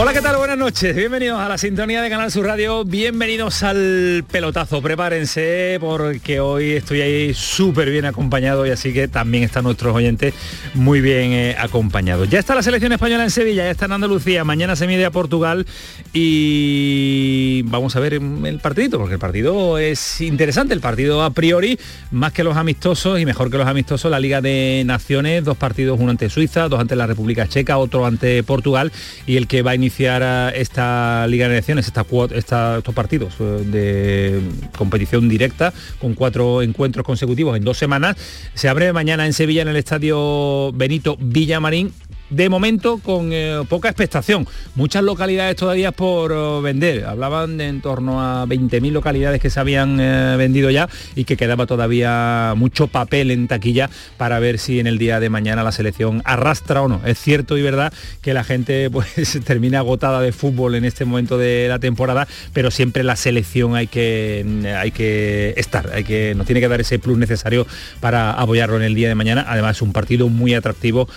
Hola, ¿qué tal? Buenas noches. Bienvenidos a la sintonía de Canal Sur Radio. Bienvenidos al pelotazo. Prepárense porque hoy estoy ahí súper bien acompañado y así que también están nuestros oyentes muy bien eh, acompañados. Ya está la selección española en Sevilla, ya está en Andalucía. Mañana se mide a Portugal y vamos a ver el partidito porque el partido es interesante. El partido a priori, más que los amistosos y mejor que los amistosos, la Liga de Naciones, dos partidos, uno ante Suiza, dos ante la República Checa, otro ante Portugal y el que va a iniciar iniciar esta Liga de Naciones, esta, estos partidos eh, de competición directa con cuatro encuentros consecutivos en dos semanas, se abre mañana en Sevilla en el Estadio Benito Villamarín de momento con eh, poca expectación. Muchas localidades todavía por eh, vender. Hablaban de en torno a 20.000 localidades que se habían eh, vendido ya y que quedaba todavía mucho papel en taquilla para ver si en el día de mañana la selección arrastra o no. Es cierto y verdad que la gente pues termina agotada de fútbol en este momento de la temporada, pero siempre la selección hay que, hay que estar, hay que, nos tiene que dar ese plus necesario para apoyarlo en el día de mañana. Además un partido muy atractivo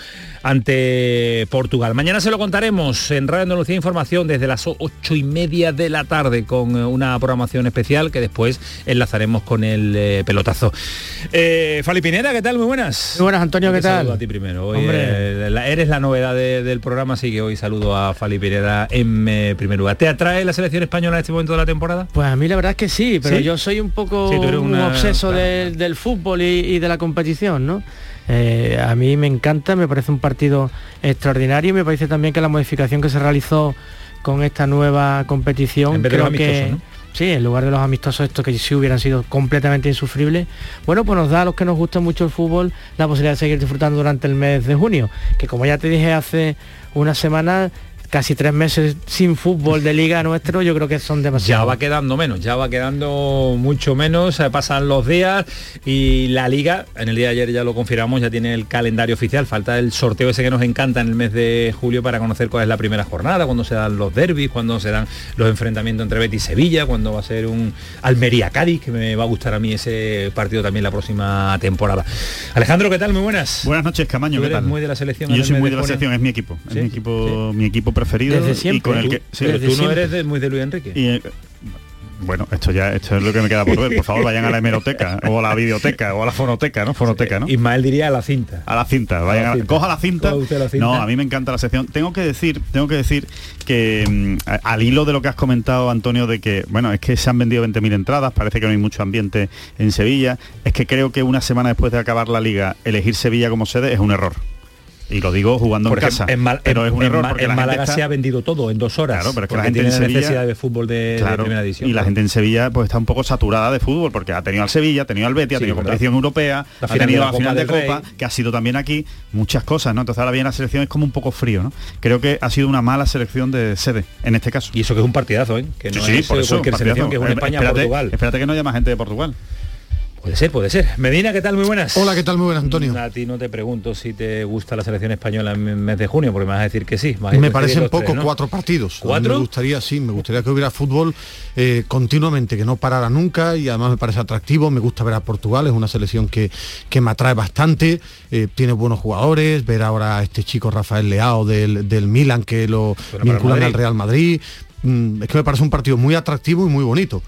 ante Portugal. Mañana se lo contaremos en Radio Andalucía Información desde las ocho y media de la tarde con eh, una programación especial que después enlazaremos con el eh, pelotazo. Eh, Fali Pineda, ¿qué tal? Muy buenas. Muy buenas, Antonio, ¿qué tal? a ti primero. Eh, eres la novedad del programa, así que hoy saludo a Fali Pineda en primer lugar. ¿Te atrae la selección española en este momento de la temporada? Pues a mí la verdad es que sí, pero yo soy un poco un obseso del, fútbol y de la competición, ¿no? Eh, a mí me encanta, me parece un partido extraordinario y me parece también que la modificación que se realizó con esta nueva competición, creo que sí, en lugar de los amistosos estos que sí hubieran sido completamente insufribles, bueno, pues nos da a los que nos gusta mucho el fútbol la posibilidad de seguir disfrutando durante el mes de junio, que como ya te dije hace una semana, casi tres meses sin fútbol de liga nuestro, yo creo que son demasiado. Ya va quedando menos, ya va quedando mucho menos, pasan los días y la liga, en el día de ayer ya lo confirmamos, ya tiene el calendario oficial, falta el sorteo ese que nos encanta en el mes de julio para conocer cuál es la primera jornada, cuando se dan los derbis, cuando se dan los enfrentamientos entre Betis y Sevilla, cuando va a ser un Almería-Cádiz, que me va a gustar a mí ese partido también la próxima temporada. Alejandro, ¿qué tal? Muy buenas. Buenas noches, Camaño. ¿Tú muy de la selección. Yo soy muy de, la selección, es mi equipo, es mi equipo, mi equipo preferido desde siempre. y con el que tú no eres muy de Luis Enrique. Eh, bueno, esto ya esto es lo que me queda por ver. Por favor, vayan a la hemeroteca o a la videoteca o a la fonoteca, ¿no? Fonoteca, ¿no? Ismael diría a la cinta. A la cinta, vayan coja la cinta. No, a mí me encanta la sección. Tengo que decir, tengo que decir que mm, al hilo de lo que has comentado, Antonio, de que, bueno, es que se han vendido 20.000 entradas, parece que no hay mucho ambiente en Sevilla, es que creo que una semana después de acabar la liga, elegir Sevilla como sede es un error y lo digo jugando en casa. En pero es un error porque en Málaga se ha vendido todo en dos horas. Claro, pero es que la gente en Sevilla, necesidad de fútbol de, primera división. Y la gente en Sevilla pues está un poco saturada de fútbol porque ha tenido al Sevilla, ha tenido al Betis, ha tenido competición europea, ha tenido la, final de Copa, que ha sido también aquí muchas cosas, ¿no? Entonces ahora bien la selección es como un poco frío, ¿no? Creo que ha sido una mala selección de sede en este caso. Y eso que es un partidazo, ¿eh? Que no es por eso, cualquier selección que es una España-Portugal. Espérate que no haya más gente de Portugal. Puede ser, puede ser. Medina, ¿qué tal? Muy buenas. Hola, ¿qué tal? Muy buenas, Antonio. A ti no te pregunto si te gusta la selección española en el mes de junio, porque me vas a decir que sí. Me parecen poco cuatro partidos. ¿Cuatro? Me gustaría, sí, me gustaría que hubiera fútbol eh, continuamente, que no parara nunca y además me parece atractivo. Me gusta ver a Portugal, es una selección que, que me atrae bastante, eh, tiene buenos jugadores, ver ahora a este chico Rafael Leao del, del Milan que lo vinculan al Real Madrid. Mm, es que me parece un partido muy atractivo y muy bonito.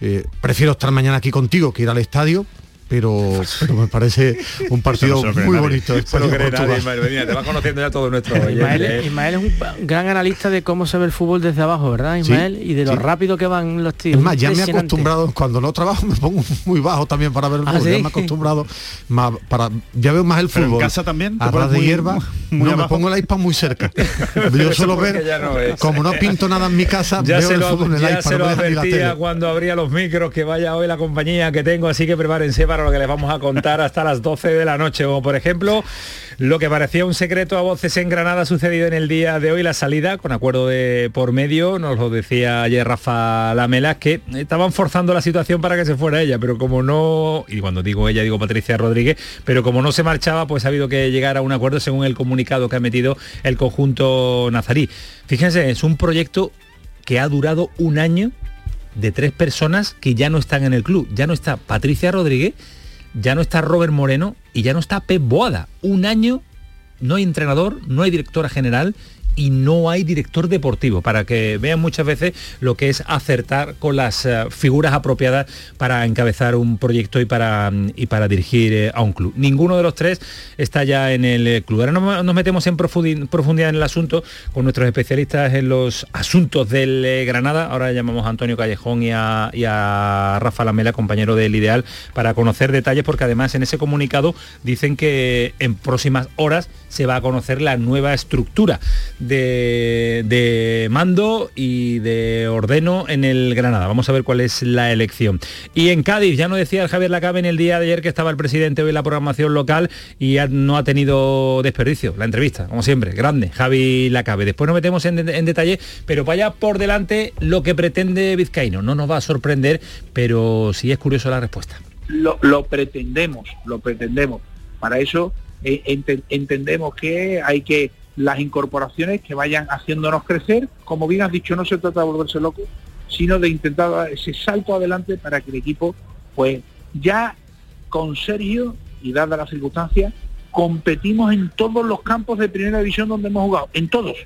Eh, prefiero estar mañana aquí contigo que ir al estadio, pero, me parece un partido muy bonito. Ismael, te vas conociendo ya todo nuestro Ismael, ¿eh? Ismael, es un gran analista de cómo se ve el fútbol desde abajo, ¿verdad, Ismael? y de lo rápido que van los tiros. Es más, ya me he acostumbrado, cuando no trabajo me pongo muy bajo también para ver el ¿Ah, fútbol. Ya me he acostumbrado más para. Ya veo más el fútbol. en casa también? A ras de hierba. no, me pongo el iPad muy cerca. Yo suelo ver, como no pinto nada en mi casa, ya veo el fútbol en el iPad. Se lo advertía cuando abría los micros que vaya hoy la compañía que tengo, así que prepárense para lo que les vamos a contar hasta las 12 de la noche. Como por ejemplo, lo que parecía un secreto a voces en Granada sucedido en el día de hoy, la salida, con acuerdo de por medio, nos lo decía ayer Rafa Lamela, que estaban forzando la situación para que se fuera ella, pero como no, y cuando digo ella digo Patricia Rodríguez, pero como no se marchaba, pues ha habido que llegar a un acuerdo según el comunicado que ha metido el conjunto nazarí. Fíjense, es un proyecto que ha durado un año de tres personas que ya no están en el club. Ya no está Patricia Rodríguez, ya no está Robert Moreno y ya no está Pep Boada. Un año, no hay entrenador, no hay directora general y no hay director deportivo, para que vean muchas veces lo que es acertar con las eh, figuras apropiadas para encabezar un proyecto y para, y para dirigir eh, a un club. Ninguno de los tres está ya en el eh, club. Ahora nos, metemos en profundidad en el asunto con nuestros especialistas en los asuntos del Granada. Ahora llamamos a Antonio Callejón y a, y a Rafa Lamela, compañero del Ideal, para conocer detalles, porque además en ese comunicado dicen que en próximas horas se va a conocer la nueva estructura de, mando y de ordeno en el Granada. Vamos a ver cuál es la elección. Y en Cádiz, ya no decía el Javier Lacabe en el día de ayer que estaba el presidente hoy en la programación local y no ha tenido desperdicio. La entrevista, como siempre, grande, Javi Lacabe. Después nos metemos en, detalle, pero vaya por delante lo que pretende Vizcaíno. No nos va a sorprender, pero sí es curioso la respuesta. Lo, lo pretendemos, lo pretendemos. Para eso eh, entendemos que hay que las incorporaciones que vayan haciéndonos crecer. Como bien has dicho, no se trata de volverse loco, sino de intentar dar ese salto adelante para que el equipo, pues ya con Sergio y dada las circunstancias, competimos en todos los campos de primera división donde hemos jugado, en todos,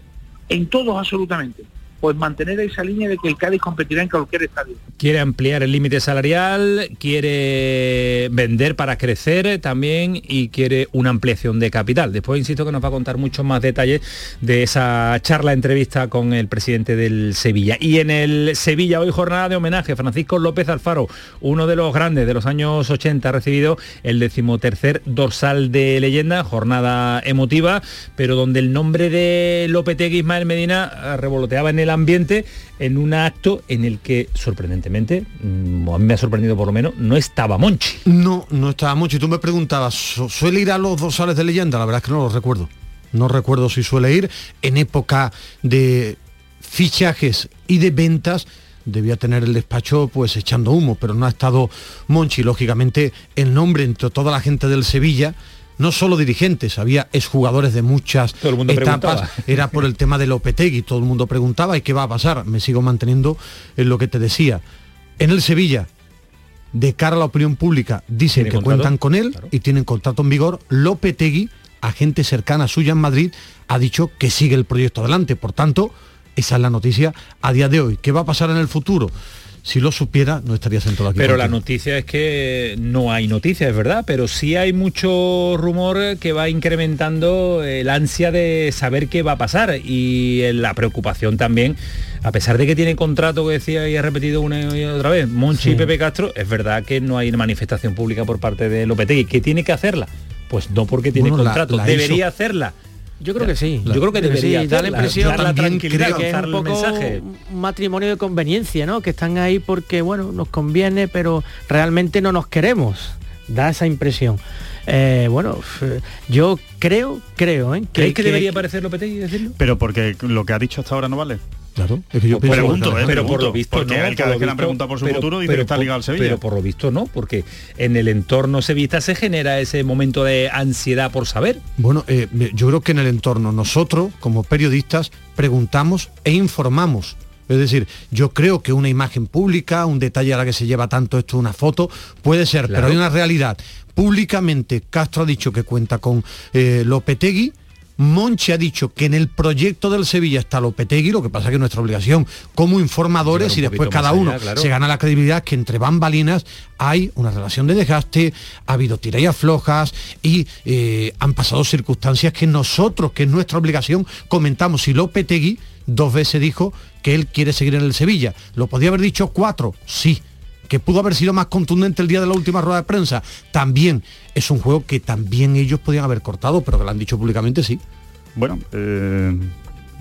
en todos absolutamente pues mantener esa línea de que el Cádiz competirá en cualquier estadio. Quiere ampliar el límite salarial, quiere vender para crecer también y quiere una ampliación de capital. Después insisto que nos va a contar muchos más detalles de esa charla entrevista con el presidente del Sevilla. Y en el Sevilla hoy jornada de homenaje Francisco López Alfaro, uno de los grandes de los años 80 ha recibido el decimotercer dorsal de leyenda, jornada emotiva, pero donde el nombre de Lopetegui Ismael Medina revoloteaba en el ambiente en un acto en el que, sorprendentemente, mm, a mí me ha sorprendido por lo menos, no estaba Monchi. No, no estaba Monchi. Tú me preguntabas, ¿suele ir a los dorsales de leyenda? La verdad es que no lo recuerdo. No recuerdo si suele ir. En época de fichajes y de ventas, debía tener el despacho pues echando humo, pero no ha estado Monchi. Lógicamente, el nombre entre toda la gente del Sevilla no solo dirigentes, había exjugadores de muchas etapas, era por el tema de Lopetegui, todo el mundo preguntaba, ¿y qué va a pasar? Me sigo manteniendo en lo que te decía. En el Sevilla, de cara a la opinión pública, dicen que cuentan con él y tienen contrato en vigor. Lopetegui, agente cercana suya en Madrid, ha dicho que sigue el proyecto adelante. Por tanto, esa es la noticia a día de hoy. ¿Qué va a pasar en el futuro? Si lo supiera no estaría sentado aquí. Pero la noticia es que no hay noticias, es verdad, pero sí hay mucho rumor que va incrementando el ansia de saber qué va a pasar y la preocupación también, a pesar de que tiene contrato que decía y ha repetido una y otra vez, Monchi y Pepe Castro, es verdad que no hay manifestación pública por parte de Lopetegui. ¿Qué tiene que hacerla? Pues no porque tiene contrato, debería hacerla yo creo que sí. Yo creo que debería da la impresión también creo que es un poco un matrimonio de conveniencia, ¿no? Que están ahí porque bueno nos conviene, pero realmente no nos queremos. Da esa impresión. Eh, bueno, yo creo, creo, ¿eh? Que, que, debería aparecer Lopetegui decirlo? Pero porque lo que ha dicho hasta ahora no vale. Claro, es que yo pregunto, eh, pero por lo visto porque no, cada vez que le han preguntado por su futuro dice que está ligado al Sevilla. Pero por lo visto no, porque en el entorno sevillista se genera ese momento de ansiedad por saber. Bueno, eh, yo creo que en el entorno nosotros, como periodistas, preguntamos e informamos. Es decir, yo creo que una imagen pública, un detalle a la que se lleva tanto esto, una foto, puede ser, pero hay una realidad. Públicamente Castro ha dicho que cuenta con eh, Lopetegui, Monchi ha dicho que en el proyecto del Sevilla está Lopetegui, lo que pasa que nuestra obligación como informadores y después cada uno se gana la credibilidad que entre bambalinas hay una relación de desgaste, ha habido tiras flojas y eh, han pasado circunstancias que nosotros, que es nuestra obligación, comentamos. Y Lopetegui dos veces dijo que él quiere seguir en el Sevilla. ¿Lo podía haber dicho cuatro? Sí que pudo haber sido más contundente el día de la última rueda de prensa, también es un juego que también ellos podían haber cortado, pero que lo han dicho públicamente sí. Bueno, eh,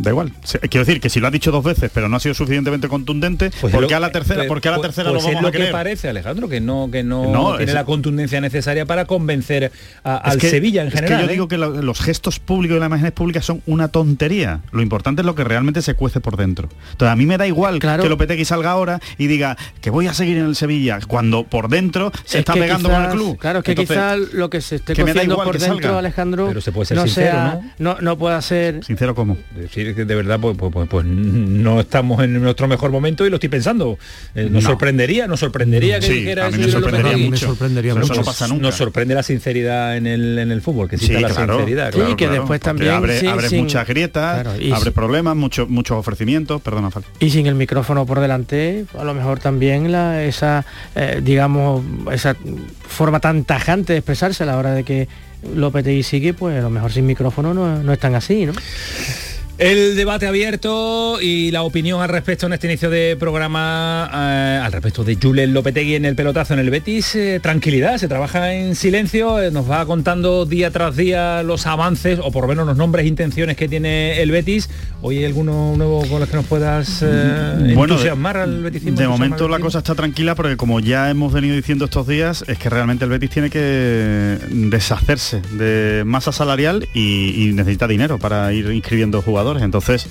Da igual. Quiero decir que si lo ha dicho dos veces, pero no ha sido suficientemente contundente, pues ¿por qué a la tercera, porque a la pues, tercera pues lo vamos es lo que parece, Alejandro, que no, que no, tiene la contundencia necesaria para convencer al Sevilla en general. yo ¿eh? digo que los gestos públicos y las imágenes públicas son una tontería. Lo importante es lo que realmente se cuece por dentro. Entonces a mí me da igual claro. que Lopetegui salga ahora y diga que voy a seguir en el Sevilla, cuando por dentro se está pegando con el club. Claro, es que quizás lo que se esté cociendo por dentro, Alejandro, pero se puede ser no sincero, ¿no? ¿no? pueda ser... Sincero cómo. Decir que de verdad pues, pues pues, pues, no estamos en nuestro mejor momento y lo estoy pensando. Eh, nos sorprendería, nos sorprendería que dijera a mí me sorprendería, mucho. sorprendería mucho. No pasa nunca. Nos sorprende la sinceridad en el, en el fútbol, que sí, la sinceridad. y que después también abre, muchas grietas, abre problemas, muchos muchos ofrecimientos, perdona, Y sin el micrófono por delante, a lo mejor también la, esa, eh, digamos, esa forma tan tajante de expresarse a la hora de que López sigue, pues a lo mejor sin micrófono no, no es tan así, ¿no? El debate abierto y la opinión al respecto en este inicio de programa, eh, al respecto de Julen Lopetegui en el pelotazo en el Betis, eh, tranquilidad, se trabaja en silencio, eh, nos va contando día tras día los avances o por lo menos los nombres e intenciones que tiene el Betis. Hoy hay alguno nuevo con los que nos puedas entusiasmar al Betis. De momento la cosa está tranquila porque como ya hemos venido diciendo estos días, es que realmente el Betis tiene que deshacerse de masa salarial y necesita dinero para ir inscribiendo jugadores entonces,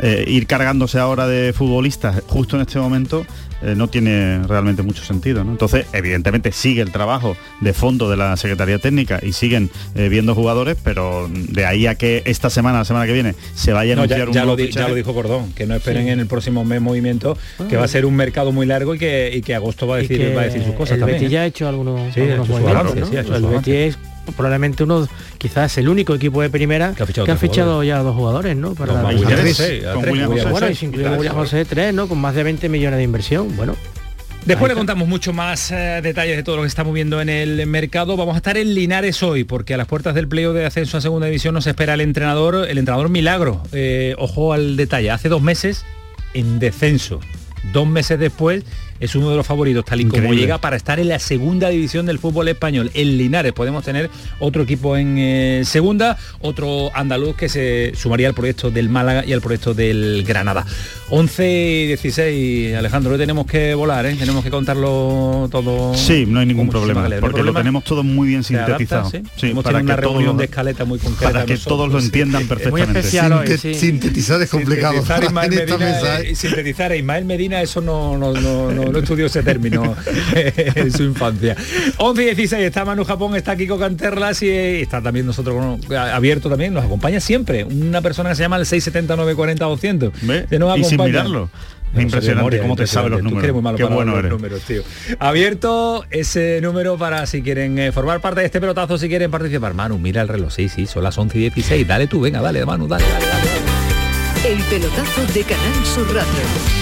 eh, ir cargándose ahora de futbolistas justo en este momento eh, no tiene realmente mucho sentido. Entonces, evidentemente sigue el trabajo de fondo de la Secretaría Técnica y siguen eh, viendo jugadores, pero de ahí a que esta semana, la semana que viene, se vaya a anunciar ya, un ya lo, dijo Cordón, que no esperen en el próximo mes movimiento, que va a ser un mercado muy largo y que, que agosto va a decir, va a decir sus cosas. El Betis ya ha hecho algunos, movimientos. el Betis probablemente uno, quizás el único equipo de primera que ha fichado, ya dos jugadores, ¿no? Para la William José, bueno, y si incluye William José tres, ¿no? Con más de 20 millones de inversión. Bueno, Después le contamos mucho más eh, detalles de todo lo que está moviendo en el mercado. Vamos a estar en Linares hoy, porque a las puertas del pleo de ascenso a segunda división nos espera el entrenador, el entrenador Milagro. Eh, ojo al detalle, hace dos meses en descenso. Dos meses después es uno de los favoritos, tal y como llega para estar en la segunda división del fútbol español. En Linares podemos tener otro equipo en eh, segunda, otro andaluz que se sumaría al proyecto del Málaga y al proyecto del Granada. 11 y 16, Alejandro, hoy tenemos que volar, ¿eh? tenemos que contarlo todo. Sí, no hay ningún problema, porque lo tenemos todo muy bien sintetizado. ¿sí? para una reunión de escaleta muy concreta. Para que todos lo entiendan perfectamente. Sintetizar es complicado. Sintetizar, a Ismael Medina, eso no no estudió ese término en su infancia. 11 y 16 está Manu Japón, está Kiko Canterlas y está también nosotros abierto también, nos acompaña siempre. Una persona que se llama el 670 940 200. y sin mirarlo. Es impresionante cómo te sabe los números. Qué bueno eres. Números, tío. Abierto ese número para si quieren eh, formar parte de este pelotazo, si quieren participar. Manu, mira el reloj. Sí, sí, son las 11 y 16. Dale tú, venga, dale, Manu, dale, dale, dale. El pelotazo de Canal Sur Radio.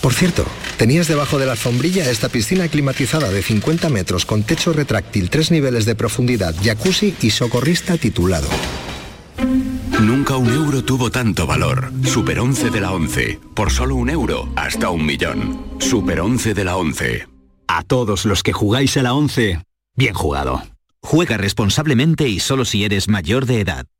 por cierto, tenías debajo de la alfombrilla esta piscina climatizada de 50 metros con techo retráctil, tres niveles de profundidad, jacuzzi y socorrista titulado. Nunca un euro tuvo tanto valor. Super 11 de la 11. Por solo un euro, hasta un millón. Super 11 de la 11. A todos los que jugáis a la 11, bien jugado. Juega responsablemente y solo si eres mayor de edad.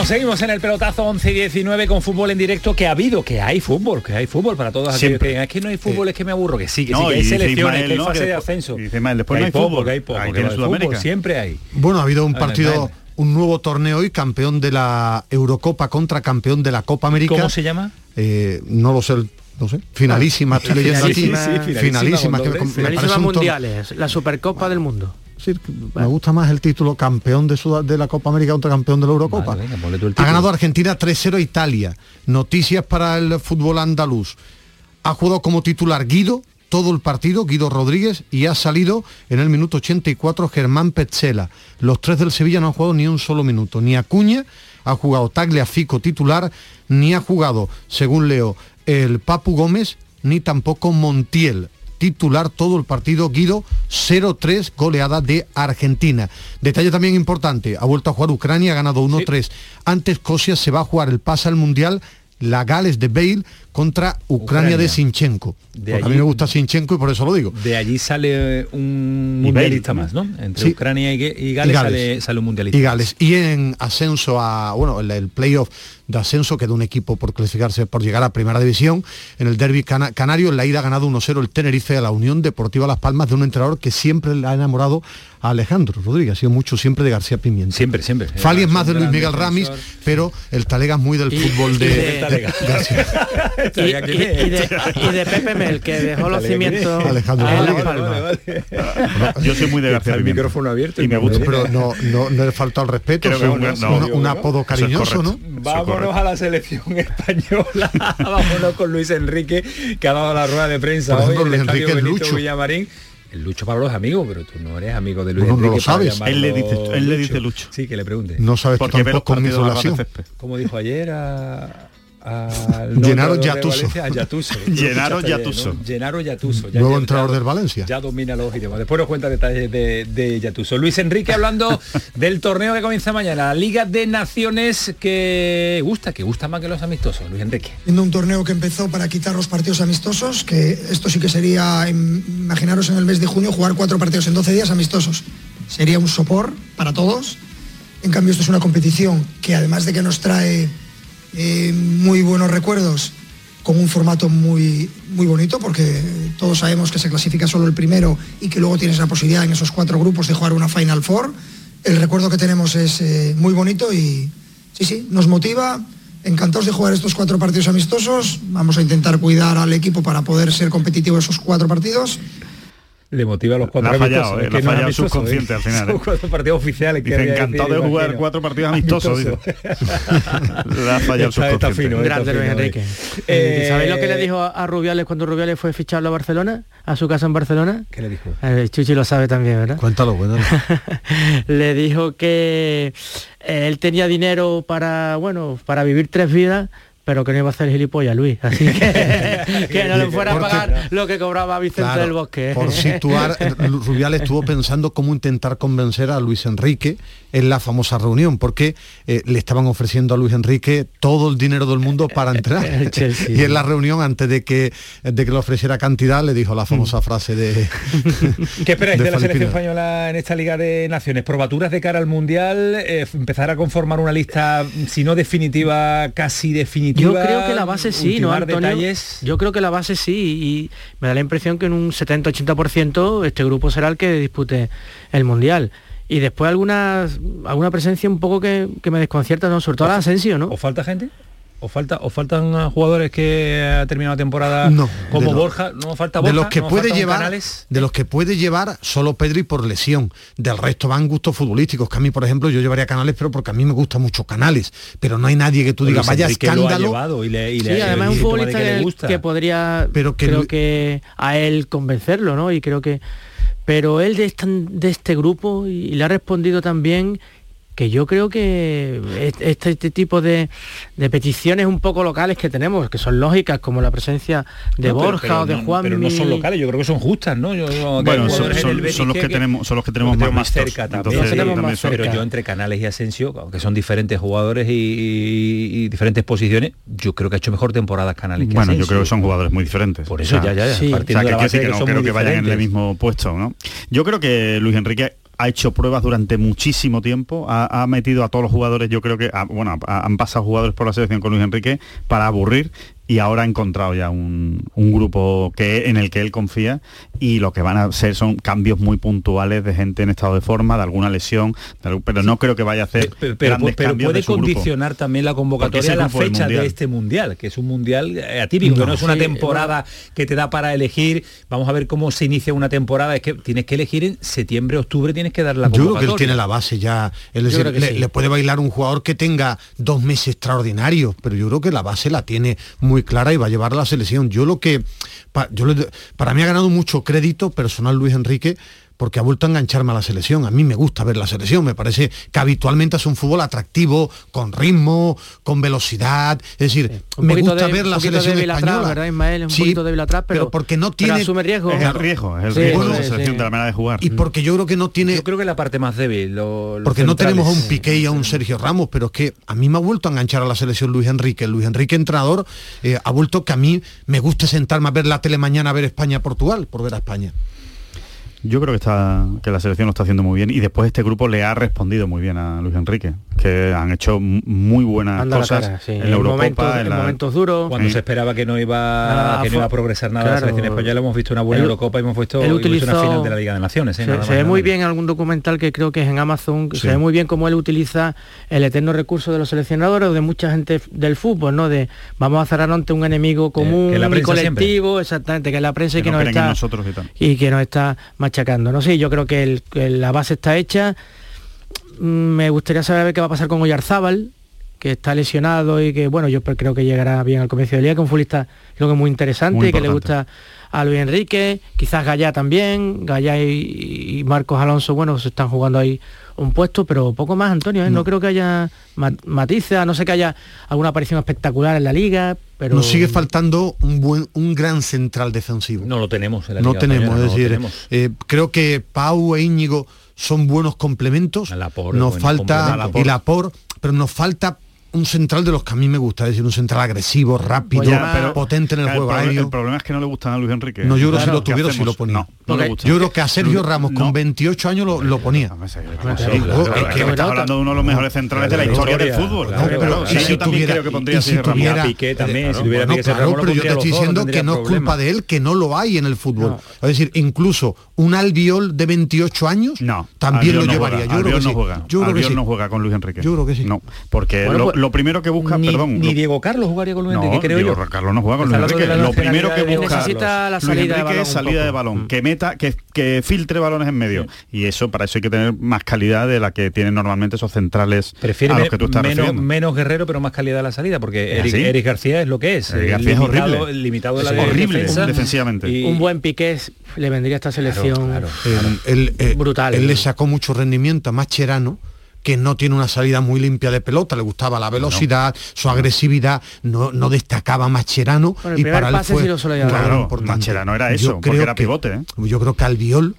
Vámonos, seguimos en el pelotazo 11 y 19 con fútbol en directo, que ha habido, que hay fútbol, que hay fútbol para todos aquellos que es que no hay fútbol, es que me aburro, que sí, que sí, que hay selecciones, que hay fase de ascenso. Y después no hay fútbol, que hay poco, que hay fútbol, siempre hay. Bueno, ha habido un partido, un nuevo torneo hoy, campeón de la Eurocopa contra campeón de la Copa América. ¿Cómo se llama? Eh, no lo sé, no sé, finalísima, estoy leyendo aquí. finalísima, finalísima, mundiales, la Supercopa del Mundo me gusta más el título campeón de, de la Copa América contra campeón de la Eurocopa. ha ganado Argentina 3-0 Italia. Noticias para el fútbol andaluz. Ha jugado como titular Guido todo el partido, Guido Rodríguez, y ha salido en el minuto 84 Germán Petzela. Los tres del Sevilla no han jugado ni un solo minuto. Ni Acuña ha jugado Tagliafico titular, ni ha jugado, según leo, el Papu Gómez, ni tampoco Montiel titular todo el partido Guido 0-3 goleada de Argentina. Detalle también importante, ha vuelto a jugar Ucrania, ha ganado 1-3. Antes Cosia se va a jugar el pase al Mundial la Gales de Bale contra Ucrania, de Sinchenko. a mí me gusta Sinchenko y por eso lo digo. De allí sale un mundialista más, ¿no? Entre Ucrania y, Gales, Sale, un mundialista. Y Gales. Y en ascenso a, bueno, el playoff de ascenso, quedó un equipo por clasificarse, por llegar a Primera División. En el derby canario, en la ida ha ganado 1-0 el Tenerife a la Unión Deportiva Las Palmas de un entrenador que siempre le ha enamorado a Alejandro Rodríguez, ha sido mucho siempre de García Pimienta. Siempre, siempre. Fali es más de Luis Miguel Ramis, pero el Talega es muy del fútbol de, y, de, Pepe Mel, que dejó los cimientos Alejandro yo soy muy de García El micrófono abierto. Y me gusta, pero no, no, no le falta el respeto, un, apodo cariñoso, ¿no? Vámonos a la selección española. Vámonos con Luis Enrique, que ha dado la rueda de prensa hoy en el Enrique Benito Lucho. Villamarín. El Lucho para los amigos, pero tú no eres amigo de Luis Enrique. No lo sabes. Él le dice, él le dice Lucho. Sí, que le pregunte. No sabes Porque tampoco con mi relación. Como dijo ayer a Llenaron Yatuso. Llenaron Yatuso. Llenaron Yatuso. Nuevo entrenador del Valencia. Ya domina los idiomas. Después nos cuenta detalles de, de Yatuso. Luis Enrique hablando del torneo que comienza mañana, la Liga de Naciones que gusta, que gusta más que los amistosos, Luis Enrique. Un torneo que empezó para quitar los partidos amistosos, que esto sí que sería, imaginaros en el mes de junio, jugar cuatro partidos en 12 días amistosos. Sería un sopor para todos. En cambio, esto es una competición que además de que nos trae eh, muy buenos recuerdos con un formato muy, muy bonito, porque todos sabemos que se clasifica solo el primero y que luego tienes la posibilidad en esos cuatro grupos de jugar una Final Four. El recuerdo que tenemos es eh, muy bonito y sí, sí, nos motiva. Encantados de jugar estos cuatro partidos amistosos. Vamos a intentar cuidar al equipo para poder ser competitivo esos cuatro partidos le motiva a los cuatro ha fallado, eh, ha fallado subconsciente al final. Son eh. cuatro partidos oficiales. Que Dice, encantado de jugar cuatro partidos amistosos. le ha fallado está, está fino, Grande Luis Enrique. Eh, ¿Sabéis lo que le dijo a Rubiales cuando Rubiales fue ficharlo a Barcelona? A su casa en Barcelona. ¿Qué le dijo? Chuchi lo sabe también, ¿verdad? Cuéntalo, cuéntalo. le dijo que él tenía dinero para, bueno, para vivir tres vidas pero que no iba a hacer gilipollas Luis, así que, que no le fuera a pagar lo que cobraba Vicente del Bosque. Por situar, Rubial estuvo pensando cómo intentar convencer a Luis Enrique en la famosa reunión, porque eh, le estaban ofreciendo a Luis Enrique todo el dinero del mundo para entrar. y en la reunión, antes de que, de que le ofreciera cantidad, le dijo la famosa mm. frase de... ¿Qué esperáis de, la selección española en esta Liga de Naciones? ¿Probaturas de cara al Mundial? Eh, ¿Empezar a conformar una lista, si no definitiva, casi definitiva? Yo creo que la base sí, ¿no, Detalles. Yo creo que la base sí y me da la impresión que en un 70-80% este grupo será el que dispute el Mundial. Y después alguna, alguna presencia un poco que, me desconcierta, ¿no? Sobre todo la Asensio, ¿no? ¿O falta gente? ¿O, falta, ¿O faltan jugadores que ha terminado la temporada como Borja? ¿No falta Borja? De los que puede llevar, de los que puede llevar solo Pedri por lesión. Del resto van gustos futbolísticos. Que a mí, por ejemplo, yo llevaría Canales, pero porque a mí me gusta mucho Canales. Pero no hay nadie que tú digas, vaya escándalo. y le, y sí, además es un futbolista que, que, podría, pero que creo que a él convencerlo, ¿no? Y creo que pero él de de este grupo y le ha respondido también que yo creo que este, este tipo de, peticiones un poco locales que tenemos, que son lógicas, como la presencia de Borja o de Juan. Pero no son locales, yo creo que son justas, ¿no? bueno, son, los que, tenemos, son los que tenemos más, cerca también. Pero yo entre Canales y Asensio, aunque son diferentes jugadores y, diferentes posiciones, yo creo que ha hecho mejor temporadas Canales que Bueno, yo creo que son jugadores muy diferentes. Por eso ya, ya, ya. Sí. Partiendo de que, no creo que vayan en el mismo puesto, ¿no? Yo creo que Luis Enrique ha hecho pruebas durante muchísimo tiempo, ha, metido a todos los jugadores, yo creo que, bueno, han pasado jugadores por la selección con Luis Enrique para aburrir y ahora ha encontrado ya un, grupo que, en el que él confía y lo que van a ser son cambios muy puntuales de gente en estado de forma, de alguna lesión, pero no creo que vaya a hacer pero, grandes pero, puede condicionar también la convocatoria a la fecha de este mundial, que es un mundial eh, atípico, no, que no es una temporada que te da para elegir, vamos a ver cómo se inicia una temporada, es que tienes que elegir en septiembre, octubre, tienes que dar la convocatoria. Yo creo que él tiene la base ya, le, puede bailar un jugador que tenga dos meses extraordinarios, pero yo creo que la base la tiene muy clara y va a llevar a la selección. Yo lo que, yo para mí ha ganado mucho crédito personal Luis Enrique porque ha vuelto a engancharme a la selección. A mí me gusta ver la selección, me parece que habitualmente es un fútbol atractivo, con ritmo, con velocidad. Es decir, me gusta ver la selección española. ¿verdad, Ismael? Un poquito débil atrás, pero, porque no tiene asume riesgo. Es el riesgo, es el riesgo de la selección de la manera de jugar. Y porque yo creo que no tiene Yo creo que la parte más débil, porque no tenemos a un Piqué y a un Sergio Ramos, pero es que a mí me ha vuelto a enganchar a la selección Luis Enrique. Luis Enrique entrenador eh, ha vuelto que a mí me gusta sentarme a ver la tele mañana a ver España Portugal por ver a España. Yo creo que está que la selección lo está haciendo muy bien y después este grupo le ha respondido muy bien a Luis Enrique, que han hecho muy buenas cosas en la Eurocopa, en, momentos duros. Cuando se esperaba que no iba que no iba a progresar nada la selección española, hemos visto una buena Eurocopa y hemos visto, una final de la Liga de Naciones. ¿eh? Se, ve muy bien en algún documental que creo que es en Amazon, se ve muy bien cómo él utiliza el eterno recurso de los seleccionadores o de mucha gente del fútbol, ¿no? De vamos a cerrar ante un enemigo común, y colectivo, exactamente, que es la prensa y que, nos está y, que nos está achacando. No sé, yo creo que, la base está hecha. Mm, me gustaría saber qué va a pasar con Oyarzábal, que está lesionado y que, bueno, yo creo que llegará bien al comienzo del día, que un futbolista creo que muy interesante y que le gusta a Luis Enrique, quizás Gallá también, Gallá y, Marcos Alonso, bueno, se están jugando ahí un puesto, pero poco más, Antonio, ¿eh? no. creo que haya matices, a no sé que haya alguna aparición espectacular en la liga, pero... Nos sigue faltando un buen, un gran central defensivo. No lo tenemos en la No tenemos, es decir, eh, creo que Pau e Íñigo son buenos complementos. nos falta y la por, pero nos falta un central de los que a mí me gusta, es decir, un central agresivo, rápido, pero, potente en el, juego aéreo. El problema es que no le gustan a Luis Enrique. No, yo creo que si lo tuviera, si lo ponía. No, le gusta. Yo creo que a Sergio Ramos con 28 años lo, lo ponía. Es que estás hablando de uno de los mejores centrales de la historia del fútbol. pero yo también creo que pondría si tuviera Piqué también, si tuviera pero yo te estoy diciendo que no es culpa de él, que no lo hay en el fútbol. Es decir, incluso un albiol de 28 años no, también lo llevaría. Yo creo que sí. Yo creo que no juega con Luis Enrique. Yo creo que sí. No, porque lo primero que busca, perdón. Ni Diego Carlos jugaría con Luis Enrique, creo yo. Carlos no juega con Luis Enrique. Lo primero que busca necesita la salida de salida de balón, que meta, que filtre balones en medio. Y eso para eso hay que tener más calidad de la que tienen normalmente esos centrales Prefiere a los que tú estás menos, menos guerrero, pero más calidad de la salida, porque Eric, García es lo que es. García es horrible. Limitado de la horrible defensivamente. Un buen Piqué le vendría a esta selección brutal. Él le sacó mucho rendimiento a Macherano que no tiene una salida muy limpia de pelota, le gustaba la velocidad, su agresividad, no, no destacaba Macherano y para él fue claro, Macherano era eso, yo creo era pivote. ¿eh? Yo creo que Albiol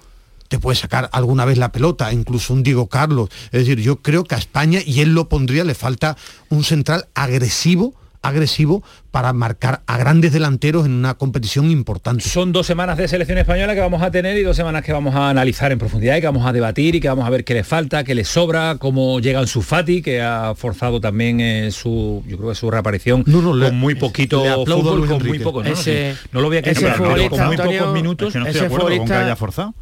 te puede sacar alguna vez la pelota, incluso un Diego Carlos. Es decir, yo creo que a España, y él lo pondría, le falta un central agresivo agresivo para marcar a grandes delanteros en una competición importante. Son dos semanas de selección española que vamos a tener y dos semanas que vamos a analizar en profundidad y que vamos a debatir y que vamos a ver qué le falta, qué le sobra, cómo llega su Fati, que ha forzado también eh, su, yo creo que su reaparición con muy poquito fútbol, con muy poco. No, no, lo voy a quedar con muy pocos minutos. no estoy de acuerdo con que haya forzado.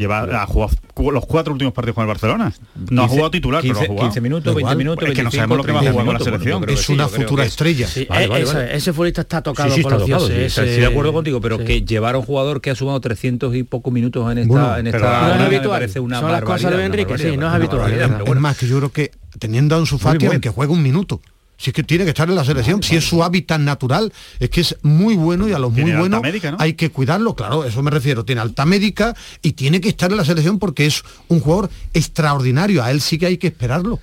Lleva, ha jugado los cuatro últimos partidos con el Barcelona. No ha jugado titular, 15, pero ha jugado. 15 minutos, 20 minutos, es que no sabemos lo que va a jugar con la selección. es una futura estrella. ese futbolista está tocado sí, sí, está tocado, Estoy de acuerdo contigo, pero que llevar a un jugador que ha sumado 300 y pocos minutos en esta, en esta no es habitual. parece una Son las cosas de Enrique, sí, no es habitual. Es más que yo creo que teniendo a un Sufati, que juega un minuto si es que tiene que estar en la selección, si es su hábitat natural, es que es muy bueno y a los muy buenos hay que cuidarlo, claro, eso me refiero, tiene alta médica y tiene que estar en la selección porque es un jugador extraordinario, a él sí que hay que esperarlo.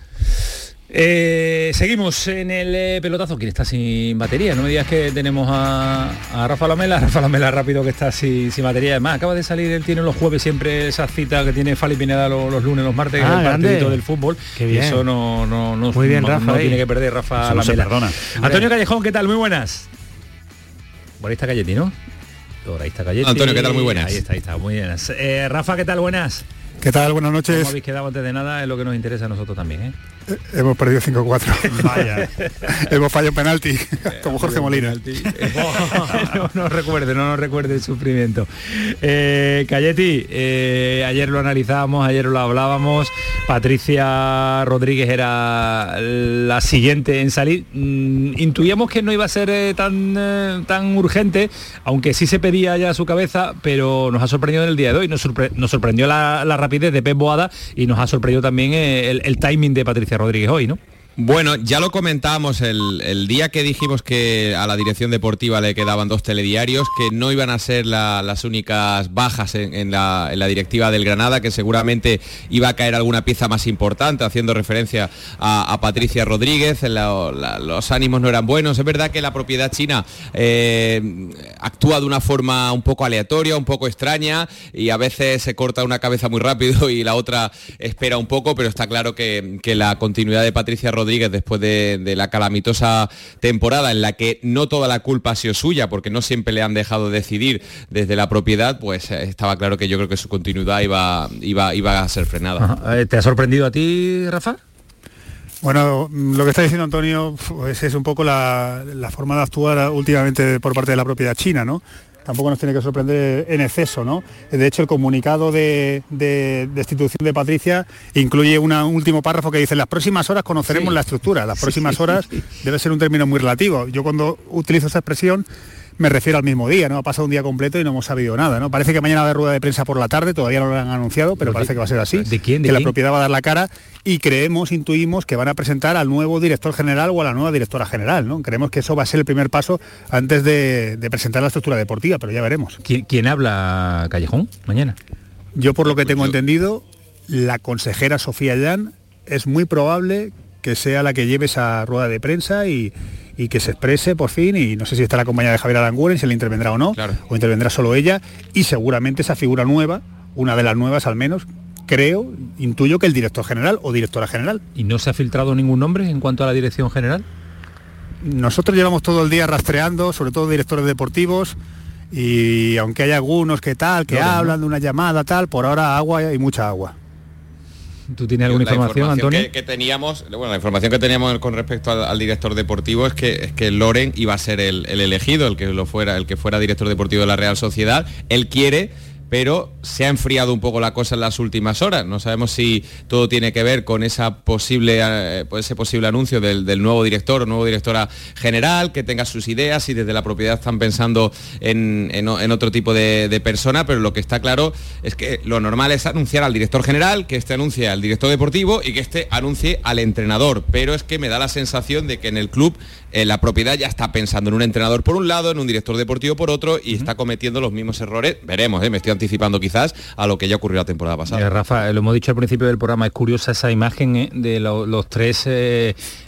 Eh, seguimos en el eh, pelotazo. ¿Quién está sin batería? No me digas que tenemos a, Rafa Lamela. Rafa Lamela rápido que está sin, batería. Además, acaba de salir, él tiene los jueves siempre esa cita que tiene Fali Pineda los, lunes, los martes, ah, el partidito del fútbol. Y eso no, no, no, Muy bien, Rafa, no tiene que perder Rafa Lamela. perdona. Antonio Callejón, ¿qué tal? Muy buenas. Por ahí está Calletti, ¿no? Por ahí está. Antonio, ¿qué tal? Muy buenas. Ahí está, ahí está, muy buenas. Eh, Rafa, ¿qué tal? Buenas. ¿Qué tal? Buenas noches. Como habéis quedado antes de nada, es lo que nos interesa a nosotros también, ¿eh? Eh, hemos perdido 5-4. Vaya. hemos fallado penalti, eh, como Jorge Molina. no nos recuerde, no nos recuerde el sufrimiento. Eh, eh, ayer lo analizábamos, ayer lo hablábamos. Patricia Rodríguez era la siguiente en salir. Mm, intuíamos que no iba a ser tan, tan urgente, aunque sí se pedía ya a su cabeza, pero nos ha sorprendido en el día de hoy. Nos, sorprendió la, rapidez de Pep Boada y nos ha sorprendido también el timing de Patricia Rodríguez hoy, ¿no? Bueno, ya lo comentábamos el, día que dijimos que a la dirección deportiva le quedaban dos telediarios, que no iban a ser las únicas bajas en, la, directiva del Granada, que seguramente iba a caer alguna pieza más importante, haciendo referencia a, Patricia Rodríguez, los ánimos no eran buenos. Es verdad que la propiedad china eh, actúa de una forma un poco aleatoria, un poco extraña, y a veces se corta una cabeza muy rápido y la otra espera un poco, pero está claro que, que la continuidad de Patricia Rodríguez Rodríguez después de, la calamitosa temporada en la que no toda la culpa ha sido suya, porque no siempre le han dejado decidir desde la propiedad, pues eh, estaba claro que yo creo que su continuidad iba, iba, iba a ser frenada. Eh, ¿Te ha sorprendido a ti, Rafa? Bueno, lo que está diciendo Antonio pues es un poco la, la, forma de actuar últimamente por parte de la propiedad china, ¿no? Tampoco nos tiene que sorprender en exceso. ¿no? De hecho, el comunicado de, destitución de Patricia incluye un último párrafo que dice, las próximas horas conoceremos la estructura. Las próximas horas debe ser un término muy relativo. Yo cuando utilizo esa expresión me refiero al mismo día, ¿no? Ha pasado un día completo y no hemos sabido nada, ¿no? Parece que mañana va a haber rueda de prensa por la tarde, todavía no lo han anunciado, pero parece que va a ser así. ¿De quién? que la propiedad va a dar la cara y creemos, intuimos que van a presentar al nuevo director general o a la nueva directora general, ¿no? Creemos que eso va a ser el primer paso antes de, presentar la estructura deportiva, pero ya veremos. ¿Quién, habla Callejón mañana? Yo por lo que tengo entendido, la consejera Sofía Llán es muy probable que sea la que lleve esa rueda de prensa y, y que se exprese por fin y no sé si estará compañía de Javier Aranguren, si le intervendrá o no, o intervendrá solo ella y seguramente esa figura nueva, una de las nuevas al menos, creo, intuyo que el director general o directora general. ¿Y no se ha filtrado ningún nombre en cuanto a la dirección general? Nosotros llevamos todo el día rastreando, sobre todo directores deportivos, y aunque hay algunos que tal, que hablan de una llamada tal, por ahora agua y mucha agua. ¿Tú tienes alguna información, Antonio? Que, teníamos, bueno, la información que teníamos con respecto al, director deportivo es que, es que Loren iba a ser el, el, elegido, el que lo fuera, el que fuera director deportivo de la Real Sociedad. Él quiere pero se ha enfriado un poco la cosa en las últimas horas. No sabemos si todo tiene que ver con posible, eh, pues ese posible anuncio del, nuevo director o nuevo directora general, que tenga sus ideas y desde la propiedad están pensando en, otro tipo de, persona, pero lo que está claro es que lo normal es anunciar al director general, que este anuncie al director deportivo y que este anuncie al entrenador. Pero es que me da la sensación de que en el club eh, la propiedad ya está pensando en un entrenador por un lado, en un director deportivo por otro y está cometiendo los mismos errores. Veremos, ¿eh? me estoy anticipando quizás a lo que ya ocurrió la temporada pasada. Rafa, lo hemos dicho al principio del programa, es curiosa esa imagen de los tres,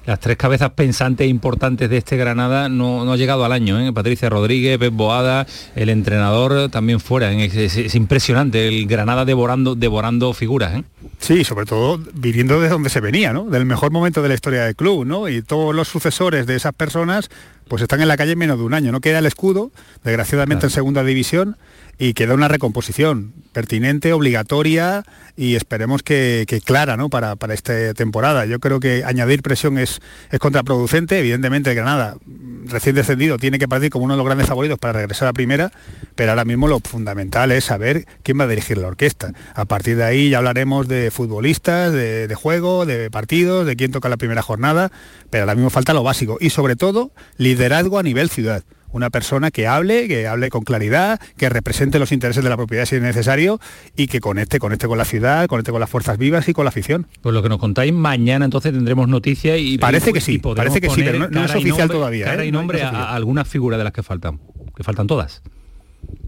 las tres cabezas pensantes e importantes de este Granada, no, ha llegado al año. Patricia Rodríguez, Pep Boada, el entrenador también fuera. Es, impresionante el Granada devorando, devorando figuras. Sí, sobre todo viniendo de donde se venía, ¿no? Del mejor momento de la historia del club, ¿no? Y todos los sucesores de esas personas pues están en la calle menos de un año. No queda el escudo, desgraciadamente en segunda división, y queda una recomposición pertinente, obligatoria y esperemos que, clara ¿no? para, esta temporada. Yo creo que añadir presión es, es contraproducente. Evidentemente Granada, recién descendido, tiene que partir como uno de los grandes favoritos para regresar a primera, pero ahora mismo lo fundamental es saber quién va a dirigir la orquesta. A partir de ahí ya hablaremos de futbolistas, de, de juego, de partidos, de quién toca la primera jornada, pero ahora mismo falta lo básico y sobre todo liderazgo a nivel ciudad una persona que hable, que hable con claridad, que represente los intereses de la propiedad si es necesario y que conecte, conecte con la ciudad, conecte con las fuerzas vivas y con la afición. Pues lo que nos contáis mañana entonces tendremos noticias y parece que sí, parece que sí, pero no, es oficial todavía. Cara y ¿eh? nombre a, algunas figuras de las que faltan, que faltan todas.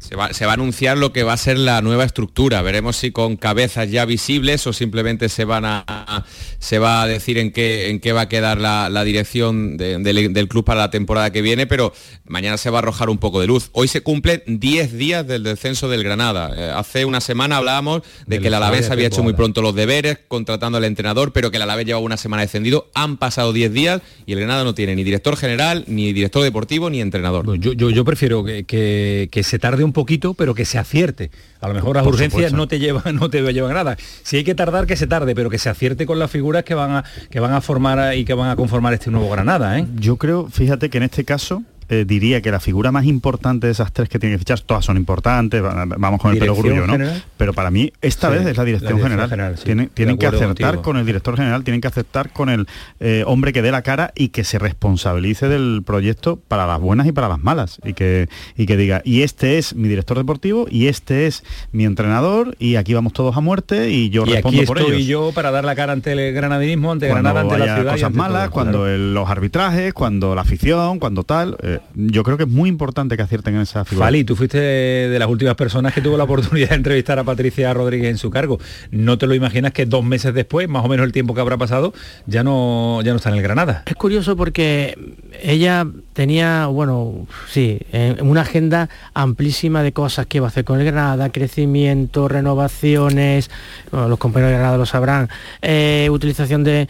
Se va, a anunciar lo que va a ser la nueva estructura. Veremos si con cabezas ya visibles o simplemente se van a se va a decir en qué en qué va a quedar la, dirección del club para la temporada que viene, pero mañana se va a arrojar un poco de luz. Hoy se cumplen 10 días del descenso del Granada. Eh, hace una semana hablábamos de que el Alavés había hecho muy pronto los deberes, contratando al entrenador, pero que el Alavés llevaba una semana descendido. Han pasado 10 días y el Granada no tiene ni director general, ni director deportivo, ni entrenador. yo, yo, prefiero que, que se tarde un poquito, pero que se acierte. A lo mejor las urgencias no te llevan, no te llevan nada. Si hay que tardar, que se tarde, pero que se acierte con las figuras que van a, que van a formar y que van a conformar este nuevo Granada. ¿eh? Yo creo, fíjate que en este caso eh, diría que la figura más importante de esas tres que tiene que fichar, todas son importantes, vamos con el pelo grullo, ¿no? Pero para mí esta vez es la dirección, general. tienen, que acertar con el director general, tienen que aceptar con el eh, hombre que dé la cara y que se responsabilice del proyecto para las buenas y para las malas. Y que, y que diga, y este es mi director deportivo, y este es mi entrenador, y aquí vamos todos a muerte, y yo y respondo aquí por estoy yo para dar la cara ante el granadinismo, ante Granada, ante la ciudad. cosas malas, cuando los arbitrajes, cuando la afición, cuando tal. Eh, yo creo que es muy importante que acierten en esa figura. Fali, tú fuiste de las últimas personas que tuvo la oportunidad de entrevistar a Patricia Rodríguez en su cargo. ¿No te lo imaginas que dos meses después, más o menos el tiempo que habrá pasado, ya no, ya no está en el Granada? Es curioso porque ella tenía, bueno, sí, una agenda amplísima de cosas que iba a hacer con el Granada, crecimiento, renovaciones, los compañeros de Granada lo sabrán, eh, utilización de,